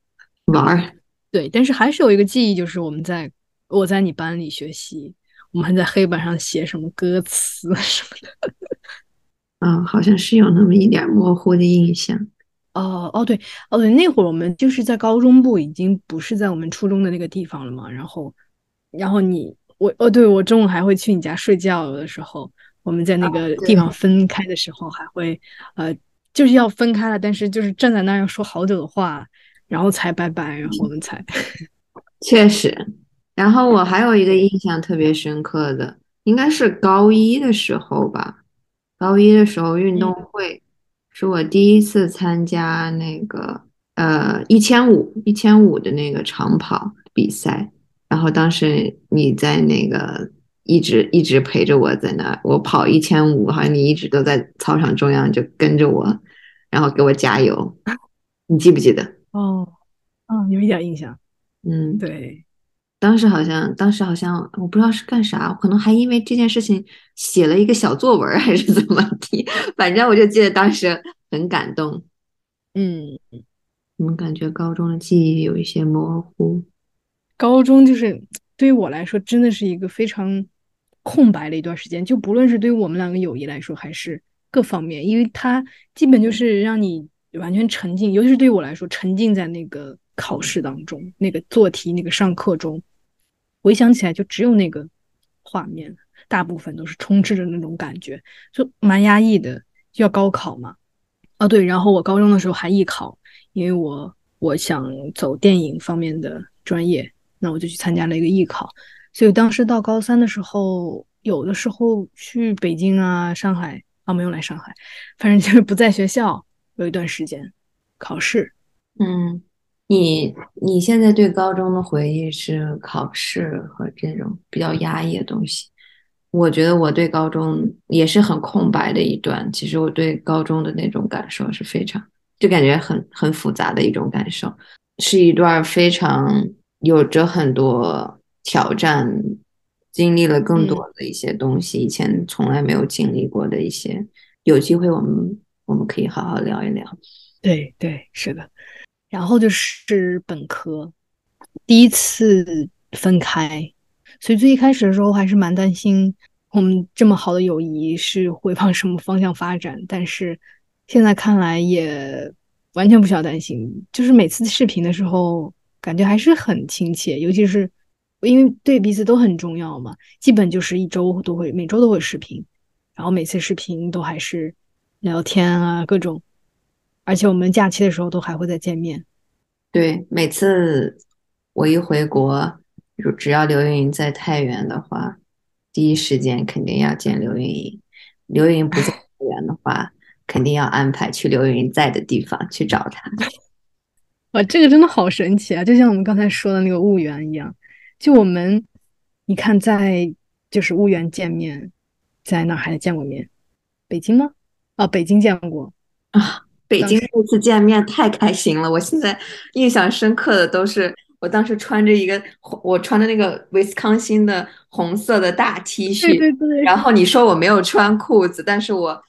玩儿。对，但是还是有一个记忆，就是我们在我在你班里学习。我们还在黑板上写什么歌词什么的，嗯，好像是有那么一点模糊的印象。哦哦对哦对，那会儿我们就是在高中部，已经不是在我们初中的那个地方了嘛。然后，然后你我哦，对我中午还会去你家睡觉，有的时候我们在那个地方分开的时候，还会呃，就是要分开了，但是就是站在那儿要说好久的话，然后才拜拜，然后我们才 确实。然后我还有一个印象特别深刻的，应该是高一的时候吧。高一的时候运动会是我第一次参加那个呃一千五一千五的那个长跑比赛。然后当时你在那个一直一直陪着我在那，我跑一千五，好像你一直都在操场中央就跟着我，然后给我加油。你记不记得？哦，嗯，有一点印象。嗯，对。当时好像，当时好像我不知道是干啥，可能还因为这件事情写了一个小作文，还是怎么的。反正我就记得当时很感动。嗯，怎么感觉高中的记忆有一些模糊？高中就是对于我来说，真的是一个非常空白了一段时间。就不论是对于我们两个友谊来说，还是各方面，因为它基本就是让你完全沉浸，尤其是对于我来说，沉浸在那个。考试当中，那个做题，那个上课中，回想起来就只有那个画面，大部分都是充斥着那种感觉，就蛮压抑的。就要高考嘛，啊对，然后我高中的时候还艺考，因为我我想走电影方面的专业，那我就去参加了一个艺考。所以当时到高三的时候，有的时候去北京啊、上海啊，没有来上海，反正就是不在学校，有一段时间考试，嗯。你你现在对高中的回忆是考试和这种比较压抑的东西。我觉得我对高中也是很空白的一段。其实我对高中的那种感受是非常，就感觉很很复杂的一种感受，是一段非常有着很多挑战，经历了更多的一些东西，以前从来没有经历过的一些。有机会我们我们可以好好聊一聊。对对，是的。然后就是本科第一次分开，所以最一开始的时候还是蛮担心我们这么好的友谊是会往什么方向发展。但是现在看来也完全不需要担心，就是每次视频的时候感觉还是很亲切，尤其是因为对彼此都很重要嘛，基本就是一周都会每周都会视频，然后每次视频都还是聊天啊各种。而且我们假期的时候都还会再见面。对，每次我一回国，只要刘云在太原的话，第一时间肯定要见刘云。刘云不在 太原的话，肯定要安排去刘云在的地方去找他。哇，这个真的好神奇啊！就像我们刚才说的那个婺源一样，就我们，你看在就是婺源见面，在哪还见过面？北京吗？啊，北京见过啊。北京那次见面太开心了，我现在印象深刻的都是我当时穿着一个我穿的那个威斯康星的红色的大 T 恤，对对对，然后你说我没有穿裤子，但是我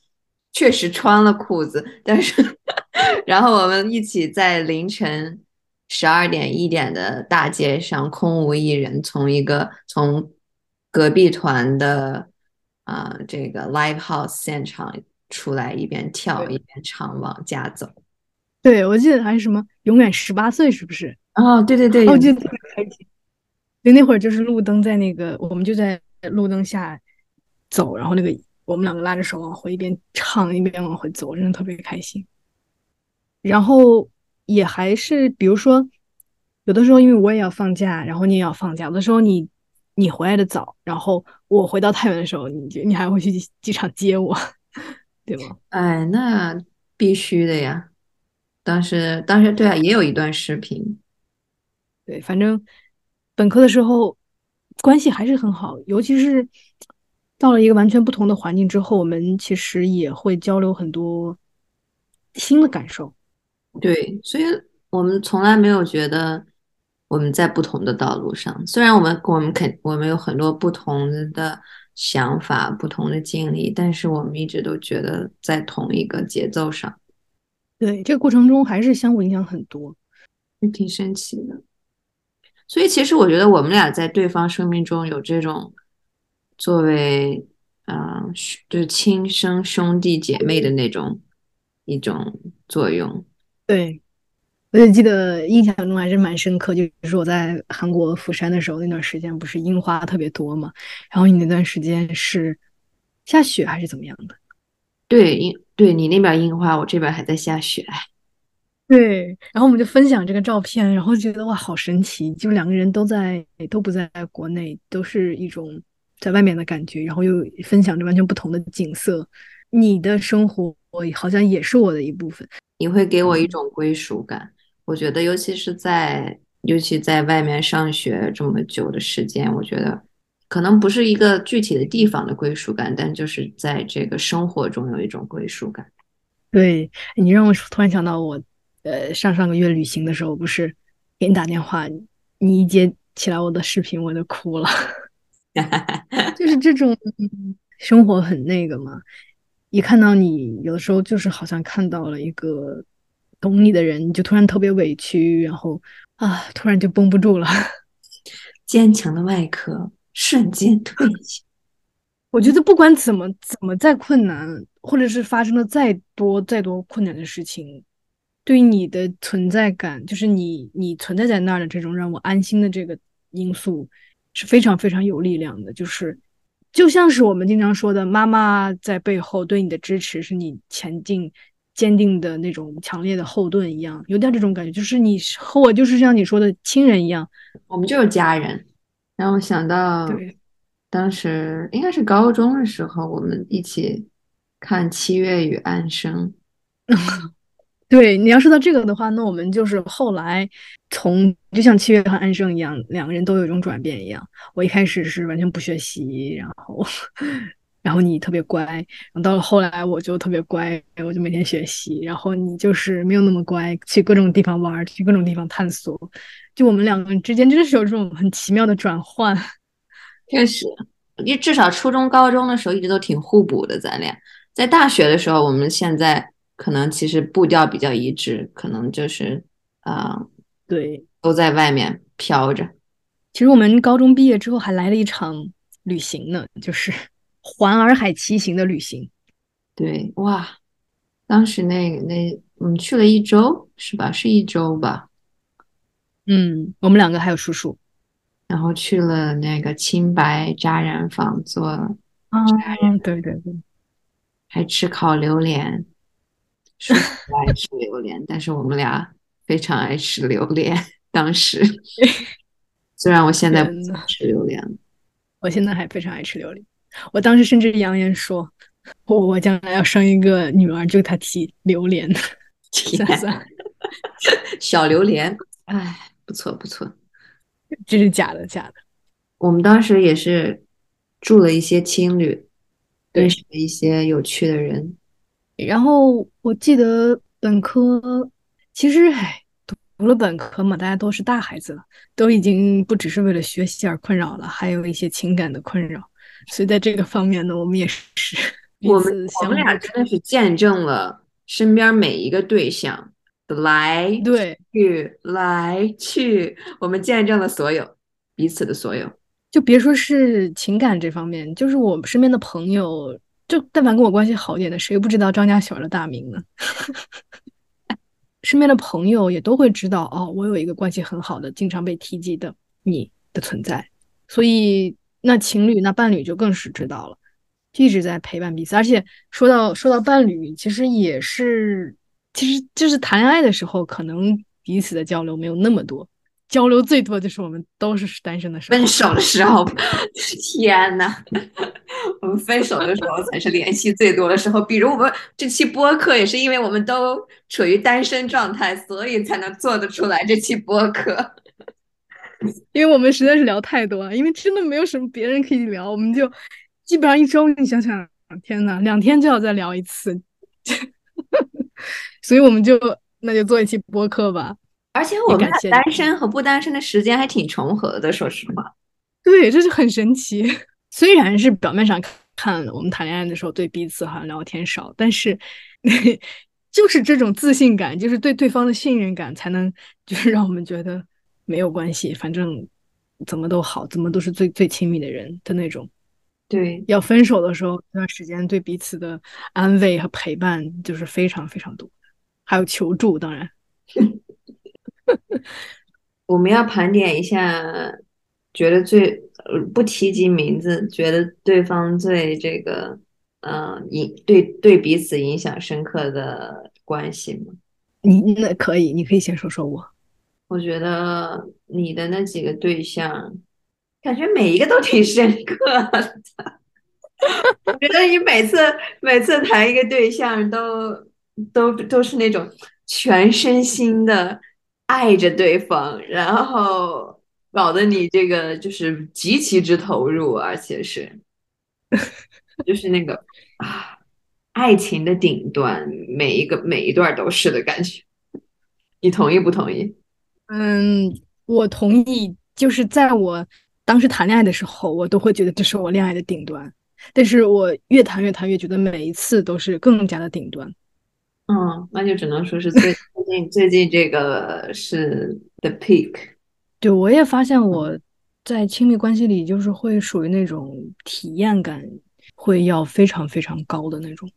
确实穿了裤子，但是 然后我们一起在凌晨十二点一点的大街上空无一人，从一个从隔壁团的啊这个 live house 现场。出来一边跳一边唱，往家走。对，我记得还是什么“永远十八岁”，是不是？哦，对对对，我记得特别开心。就那会儿，就是路灯在那个，我们就在路灯下走，然后那个我们两个拉着手往回，一边唱一边往回走，真的特别开心。然后也还是，比如说，有的时候因为我也要放假，然后你也要放假，有的时候你你回来的早，然后我回到太原的时候，你你还会去机场接我。对吗？哎，那必须的呀！当时，当时对啊，也有一段视频。对，反正本科的时候关系还是很好，尤其是到了一个完全不同的环境之后，我们其实也会交流很多新的感受。对，所以我们从来没有觉得我们在不同的道路上，虽然我们我们肯我们有很多不同的。想法不同的经历，但是我们一直都觉得在同一个节奏上。对，这个过程中还是相互影响很多，也挺神奇的。所以其实我觉得我们俩在对方生命中有这种作为啊，就是亲生兄弟姐妹的那种一种作用。对。我就记得印象中还是蛮深刻，就是我在韩国釜山的时候，那段时间不是樱花特别多嘛，然后你那段时间是下雪还是怎么样的？对，樱对你那边樱花，我这边还在下雪。对，然后我们就分享这个照片，然后觉得哇，好神奇，就两个人都在都不在国内，都是一种在外面的感觉，然后又分享着完全不同的景色。你的生活好像也是我的一部分，你会给我一种归属感。我觉得，尤其是在尤其在外面上学这么久的时间，我觉得可能不是一个具体的地方的归属感，但就是在这个生活中有一种归属感。对你让我突然想到，我呃上上个月旅行的时候，不是给你打电话，你一接起来我的视频，我就哭了。就是这种生活很那个嘛，一看到你，有的时候就是好像看到了一个。懂你的人，你就突然特别委屈，然后啊，突然就绷不住了。坚强的外壳瞬间褪 去。我觉得不管怎么怎么再困难，或者是发生了再多再多困难的事情，对于你的存在感，就是你你存在在那儿的这种让我安心的这个因素，是非常非常有力量的。就是就像是我们经常说的，妈妈在背后对你的支持，是你前进。坚定的那种强烈的后盾一样，有点这种感觉，就是你和我就是像你说的亲人一样，我们就是家人。让我想到，对，当时应该是高中的时候，我们一起看《七月与安生》。对，你要说到这个的话，那我们就是后来从就像七月和安生一样，两个人都有一种转变一样。我一开始是完全不学习，然后。然后你特别乖，然后到了后来我就特别乖，我就每天学习。然后你就是没有那么乖，去各种地方玩，去各种地方探索。就我们两个人之间真的是有这种很奇妙的转换。确实，你至少初中、高中的时候一直都挺互补的，咱俩。在大学的时候，我们现在可能其实步调比较一致，可能就是啊，对，都在外面飘着。其实我们高中毕业之后还来了一场旅行呢，就是。环洱海骑行的旅行，对哇，当时那那我们去了一周是吧？是一周吧？嗯，我们两个还有叔叔，然后去了那个青白扎染坊做啊，对对对，还吃烤榴莲，叔叔不爱吃榴莲，但是我们俩非常爱吃榴莲。当时 虽然我现在不吃榴莲了，我现在还非常爱吃榴莲。我当时甚至扬言说，我我将来要生一个女儿，就她提榴莲。天，小榴莲，哎，不错不错，这是假的假的。我们当时也是住了一些青旅，认识了一些有趣的人。然后我记得，本科其实唉，读了本科嘛，大家都是大孩子了，都已经不只是为了学习而困扰了，还有一些情感的困扰。所以在这个方面呢，我们也是我们我们俩真的是见证了身边每一个对象的来对去来去，我们见证了所有彼此的所有。就别说是情感这方面，就是我身边的朋友，就但凡跟我关系好一点的，谁不知道张家小的大名呢？身边的朋友也都会知道哦，我有一个关系很好的、经常被提及的你的存在，所以那情侣、那伴侣就更是知道了，一直在陪伴彼此。而且说到说到伴侣，其实也是，其实就是谈恋爱的时候，可能彼此的交流没有那么多。交流最多就是我们都是单身的时候，分手的时候，天呐，我们分手的时候才是联系最多的时候。比如我们这期播客也是因为我们都处于单身状态，所以才能做得出来这期播客。因为我们实在是聊太多了，因为真的没有什么别人可以聊，我们就基本上一周，你想想，天呐，两天就要再聊一次，所以我们就那就做一期播客吧。而且我们俩单身和不单身的时间还挺重合的，说实话。对，这是很神奇。虽然是表面上看我们谈恋爱的时候对彼此好像聊天少，但是 就是这种自信感，就是对对方的信任感，才能就是让我们觉得没有关系，反正怎么都好，怎么都是最最亲密的人的那种。对，要分手的时候那段时间，对彼此的安慰和陪伴就是非常非常多，还有求助，当然。我们要盘点一下，觉得最呃不提及名字，觉得对方最这个呃影对对彼此影响深刻的关系吗？你那可以，你可以先说说我。我觉得你的那几个对象，感觉每一个都挺深刻的。我觉得你每次每次谈一个对象，都都都是那种全身心的。爱着对方，然后搞得你这个就是极其之投入，而且是，就是那个啊，爱情的顶端，每一个每一段都是的感觉。你同意不同意？嗯，我同意。就是在我当时谈恋爱的时候，我都会觉得这是我恋爱的顶端，但是我越谈越谈越觉得每一次都是更加的顶端。嗯，那就只能说是最最近最近这个是 the peak。对，我也发现我在亲密关系里就是会属于那种体验感会要非常非常高的那种，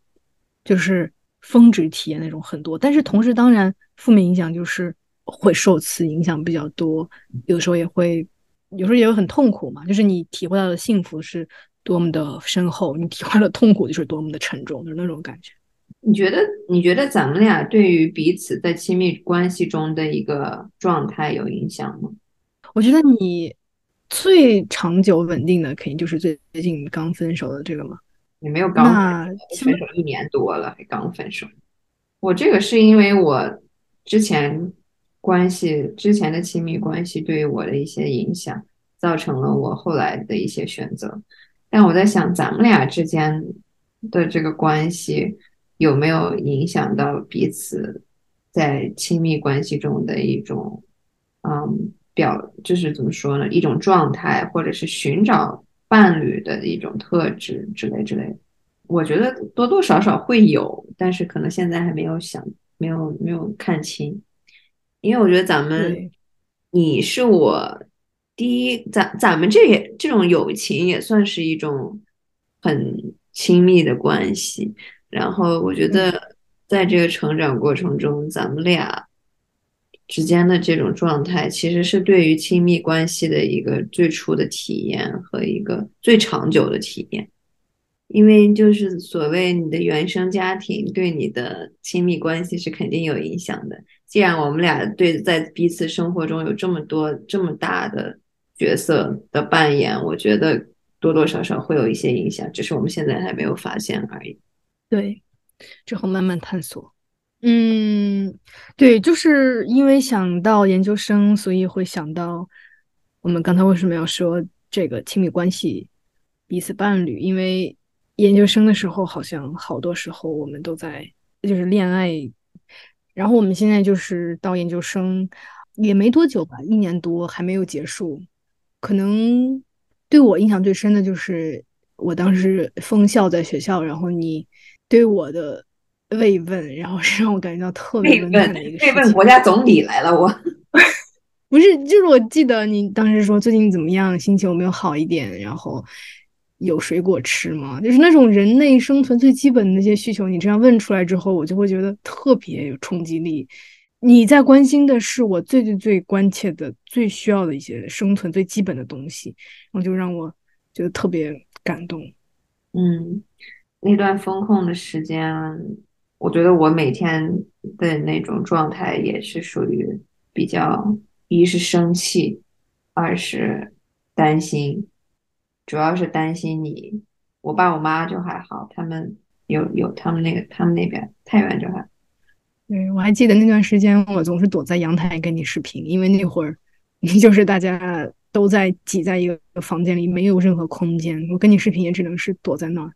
就是峰值体验那种很多。但是同时，当然负面影响就是会受此影响比较多，有时候也会有时候也会很痛苦嘛。就是你体会到的幸福是多么的深厚，你体会到的痛苦就是多么的沉重，就是那种感觉。你觉得？你觉得咱们俩对于彼此在亲密关系中的一个状态有影响吗？我觉得你最长久稳定的肯定就是最最近刚分手的这个嘛。你没有刚分手一年多了还刚分手。我这个是因为我之前关系之前的亲密关系对于我的一些影响，造成了我后来的一些选择。但我在想，咱们俩之间的这个关系。有没有影响到彼此在亲密关系中的一种，嗯，表就是怎么说呢？一种状态，或者是寻找伴侣的一种特质之类之类的。我觉得多多少少会有，但是可能现在还没有想，没有没有看清。因为我觉得咱们，你是我第一，咱咱们这也这种友情也算是一种很亲密的关系。然后我觉得，在这个成长过程中，咱们俩之间的这种状态，其实是对于亲密关系的一个最初的体验和一个最长久的体验。因为就是所谓你的原生家庭对你的亲密关系是肯定有影响的。既然我们俩对在彼此生活中有这么多这么大的角色的扮演，我觉得多多少少会有一些影响，只是我们现在还没有发现而已。对，之后慢慢探索。嗯，对，就是因为想到研究生，所以会想到我们刚才为什么要说这个亲密关系、彼此伴侣？因为研究生的时候，好像好多时候我们都在就是恋爱然后我们现在就是到研究生也没多久吧，一年多还没有结束。可能对我印象最深的就是我当时封校在学校，然后你对我的慰问，然后是让我感觉到特别温暖的一个事情。慰问国家总理来了，我不是，就是我记得你当时说最近怎么样，心情有没有好一点，然后有水果吃吗？就是那种人类生存最基本的那些需求，你这样问出来之后，我就会觉得特别有冲击力。你在关心的是我最最最关切的、最需要的一些生存最基本的东西，然后就让我觉得特别感动。嗯，那段风控的时间，我觉得我每天的那种状态也是属于比较，一是生气，二是担心，主要是担心你。我爸我妈就还好，他们有有他们那个他们那边太原就还。对，我还记得那段时间，我总是躲在阳台跟你视频，因为那会儿 就是大家都在挤在一个房间里，没有任何空间。我跟你视频也只能是躲在那儿。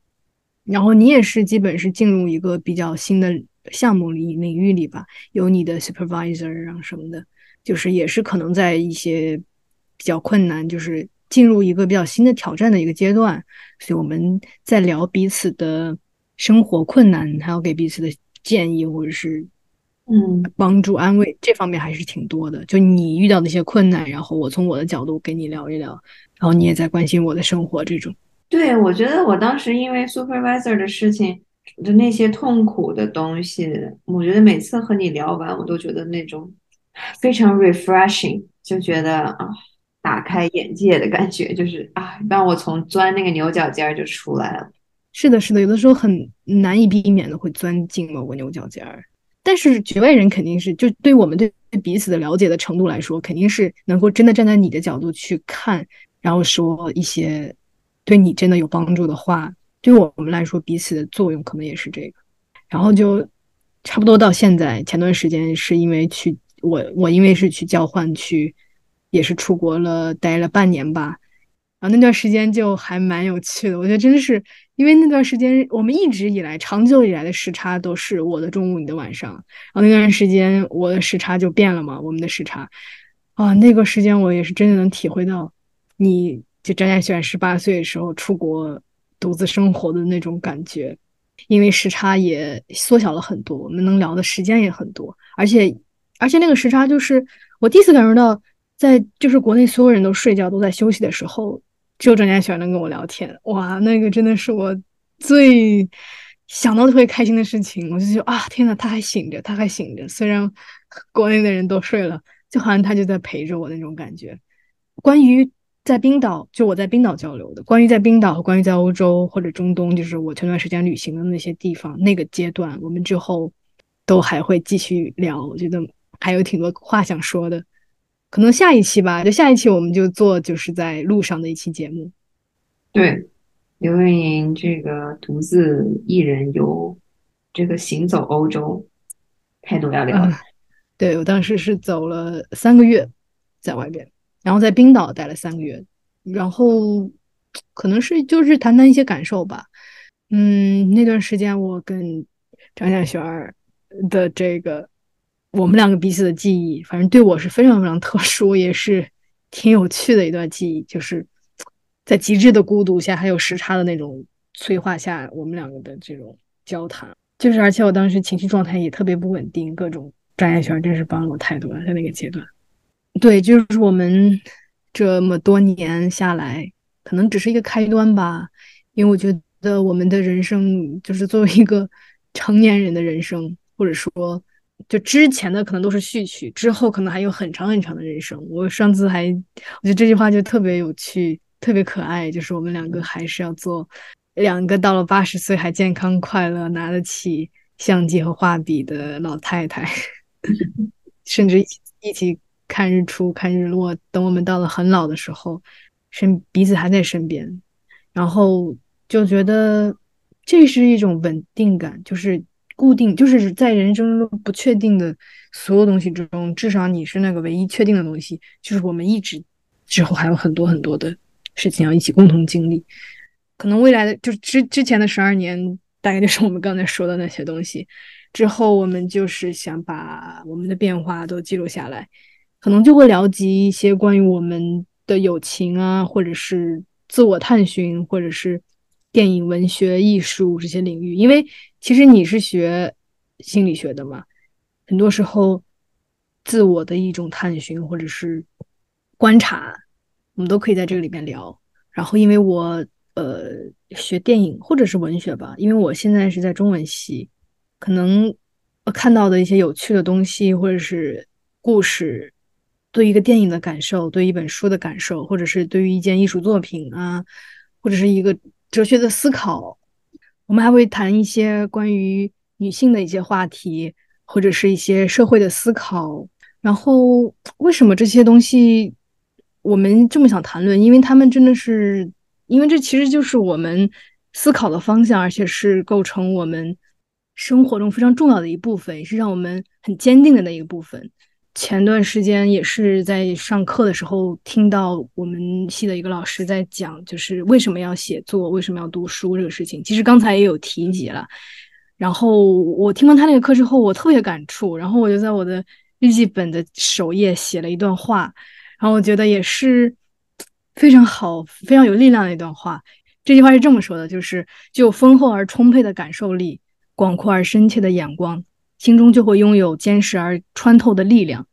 然后你也是基本是进入一个比较新的项目里领域里吧，有你的 supervisor 啊什么的，就是也是可能在一些比较困难，就是进入一个比较新的挑战的一个阶段。所以我们在聊彼此的生活困难，还有给彼此的建议，或者是。嗯，帮助安慰这方面还是挺多的。就你遇到的一些困难，然后我从我的角度跟你聊一聊，然后你也在关心我的生活，这种。对，我觉得我当时因为 supervisor 的事情的那些痛苦的东西，我觉得每次和你聊完，我都觉得那种非常 refreshing，就觉得啊，打开眼界的感觉，就是啊，让我从钻那个牛角尖儿就出来了。是的，是的，有的时候很难以避免的会钻进某个牛角尖儿。但是局外人肯定是，就对我们对彼此的了解的程度来说，肯定是能够真的站在你的角度去看，然后说一些对你真的有帮助的话。对我们来说，彼此的作用可能也是这个。然后就差不多到现在，前段时间是因为去我我因为是去交换去，也是出国了，待了半年吧。然后那段时间就还蛮有趣的，我觉得真的是。因为那段时间，我们一直以来、长久以来的时差都是我的中午，你的晚上。然后那段时间，我的时差就变了嘛，我们的时差。啊，那个时间我也是真的能体会到，你就张嘉轩十八岁的时候出国独自生活的那种感觉。因为时差也缩小了很多，我们能聊的时间也很多。而且，而且那个时差就是我第一次感受到，在就是国内所有人都睡觉、都在休息的时候。只有张家轩能跟我聊天，哇，那个真的是我最想到特别开心的事情。我就觉得啊，天呐，他还醒着，他还醒着。虽然国内的人都睡了，就好像他就在陪着我那种感觉。关于在冰岛，就我在冰岛交流的，关于在冰岛和关于在欧洲或者中东，就是我前段时间旅行的那些地方，那个阶段，我们之后都还会继续聊。我觉得还有挺多话想说的。可能下一期吧，就下一期我们就做就是在路上的一期节目。对，刘润莹这个独自一人游这个行走欧洲，太多要聊了。对我当时是走了三个月在外边，然后在冰岛待了三个月，然后可能是就是谈谈一些感受吧。嗯，那段时间我跟张小璇儿的这个。我们两个彼此的记忆，反正对我是非常非常特殊，也是挺有趣的一段记忆。就是在极致的孤独下，还有时差的那种催化下，我们两个的这种交谈，就是而且我当时情绪状态也特别不稳定，各种张亚轩真是帮了我太多了，在那个阶段。对，就是我们这么多年下来，可能只是一个开端吧，因为我觉得我们的人生就是作为一个成年人的人生，或者说。就之前的可能都是序曲，之后可能还有很长很长的人生。我上次还，我觉得这句话就特别有趣，特别可爱。就是我们两个还是要做两个到了八十岁还健康快乐、拿得起相机和画笔的老太太，甚至一起一起看日出、看日落。等我们到了很老的时候，身彼此还在身边，然后就觉得这是一种稳定感，就是。固定就是在人生中不确定的所有东西之中，至少你是那个唯一确定的东西。就是我们一直之后还有很多很多的事情要一起共同经历。可能未来的就之之前的十二年大概就是我们刚才说的那些东西。之后我们就是想把我们的变化都记录下来，可能就会聊及一些关于我们的友情啊，或者是自我探寻，或者是电影、文学、艺术这些领域。因为其实你是学心理学的嘛，很多时候自我的一种探寻或者是观察，我们都可以在这个里面聊。然后因为我呃学电影或者是文学吧，因为我现在是在中文系。可能看到的一些有趣的东西，或者是故事，对一个电影的感受，对一本书的感受，或者是对于一件艺术作品啊，或者是一个哲学的思考，我们还会谈一些关于女性的一些话题，或者是一些社会的思考。然后，为什么这些东西我们这么想谈论？因为他们真的是，因为这其实就是我们思考的方向，而且是构成我们。生活中非常重要的一部分，也是让我们很坚定的那一个部分。前段时间也是在上课的时候听到我们系的一个老师在讲，就是为什么要写作，为什么要读书这个事情。其实刚才也有提及了。然后我听完他那个课之后，我特别感触，然后我就在我的日记本的首页写了一段话，然后我觉得也是非常好、非常有力量的一段话。这句话是这么说的：就是具有丰厚而充沛的感受力。广阔而深切的眼光，心中就会拥有坚实而穿透的力量。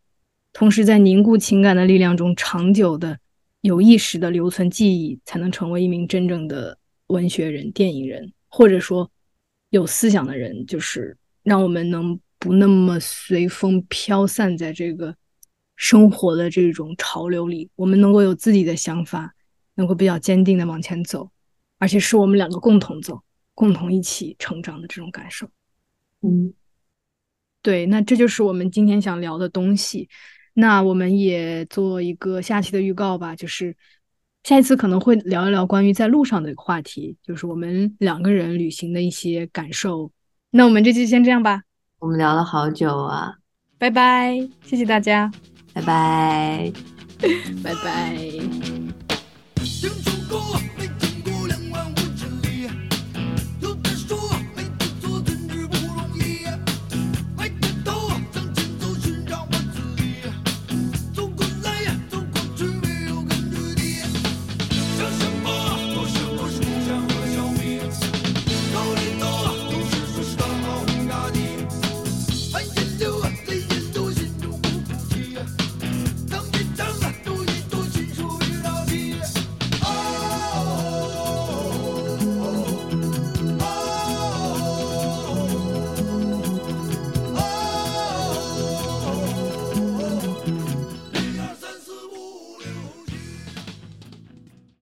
同时，在凝固情感的力量中，长久的、有意识的留存记忆，才能成为一名真正的文学人、电影人，或者说有思想的人。就是让我们能不那么随风飘散在这个生活的这种潮流里，我们能够有自己的想法，能够比较坚定的往前走，而且是我们两个共同走。共同一起成长的这种感受，嗯，对，那这就是我们今天想聊的东西。那我们也做一个下期的预告吧，就是下一次可能会聊一聊关于在路上的话题，就是我们两个人旅行的一些感受。那我们这期先这样吧，我们聊了好久啊，拜拜，谢谢大家，拜拜，拜拜。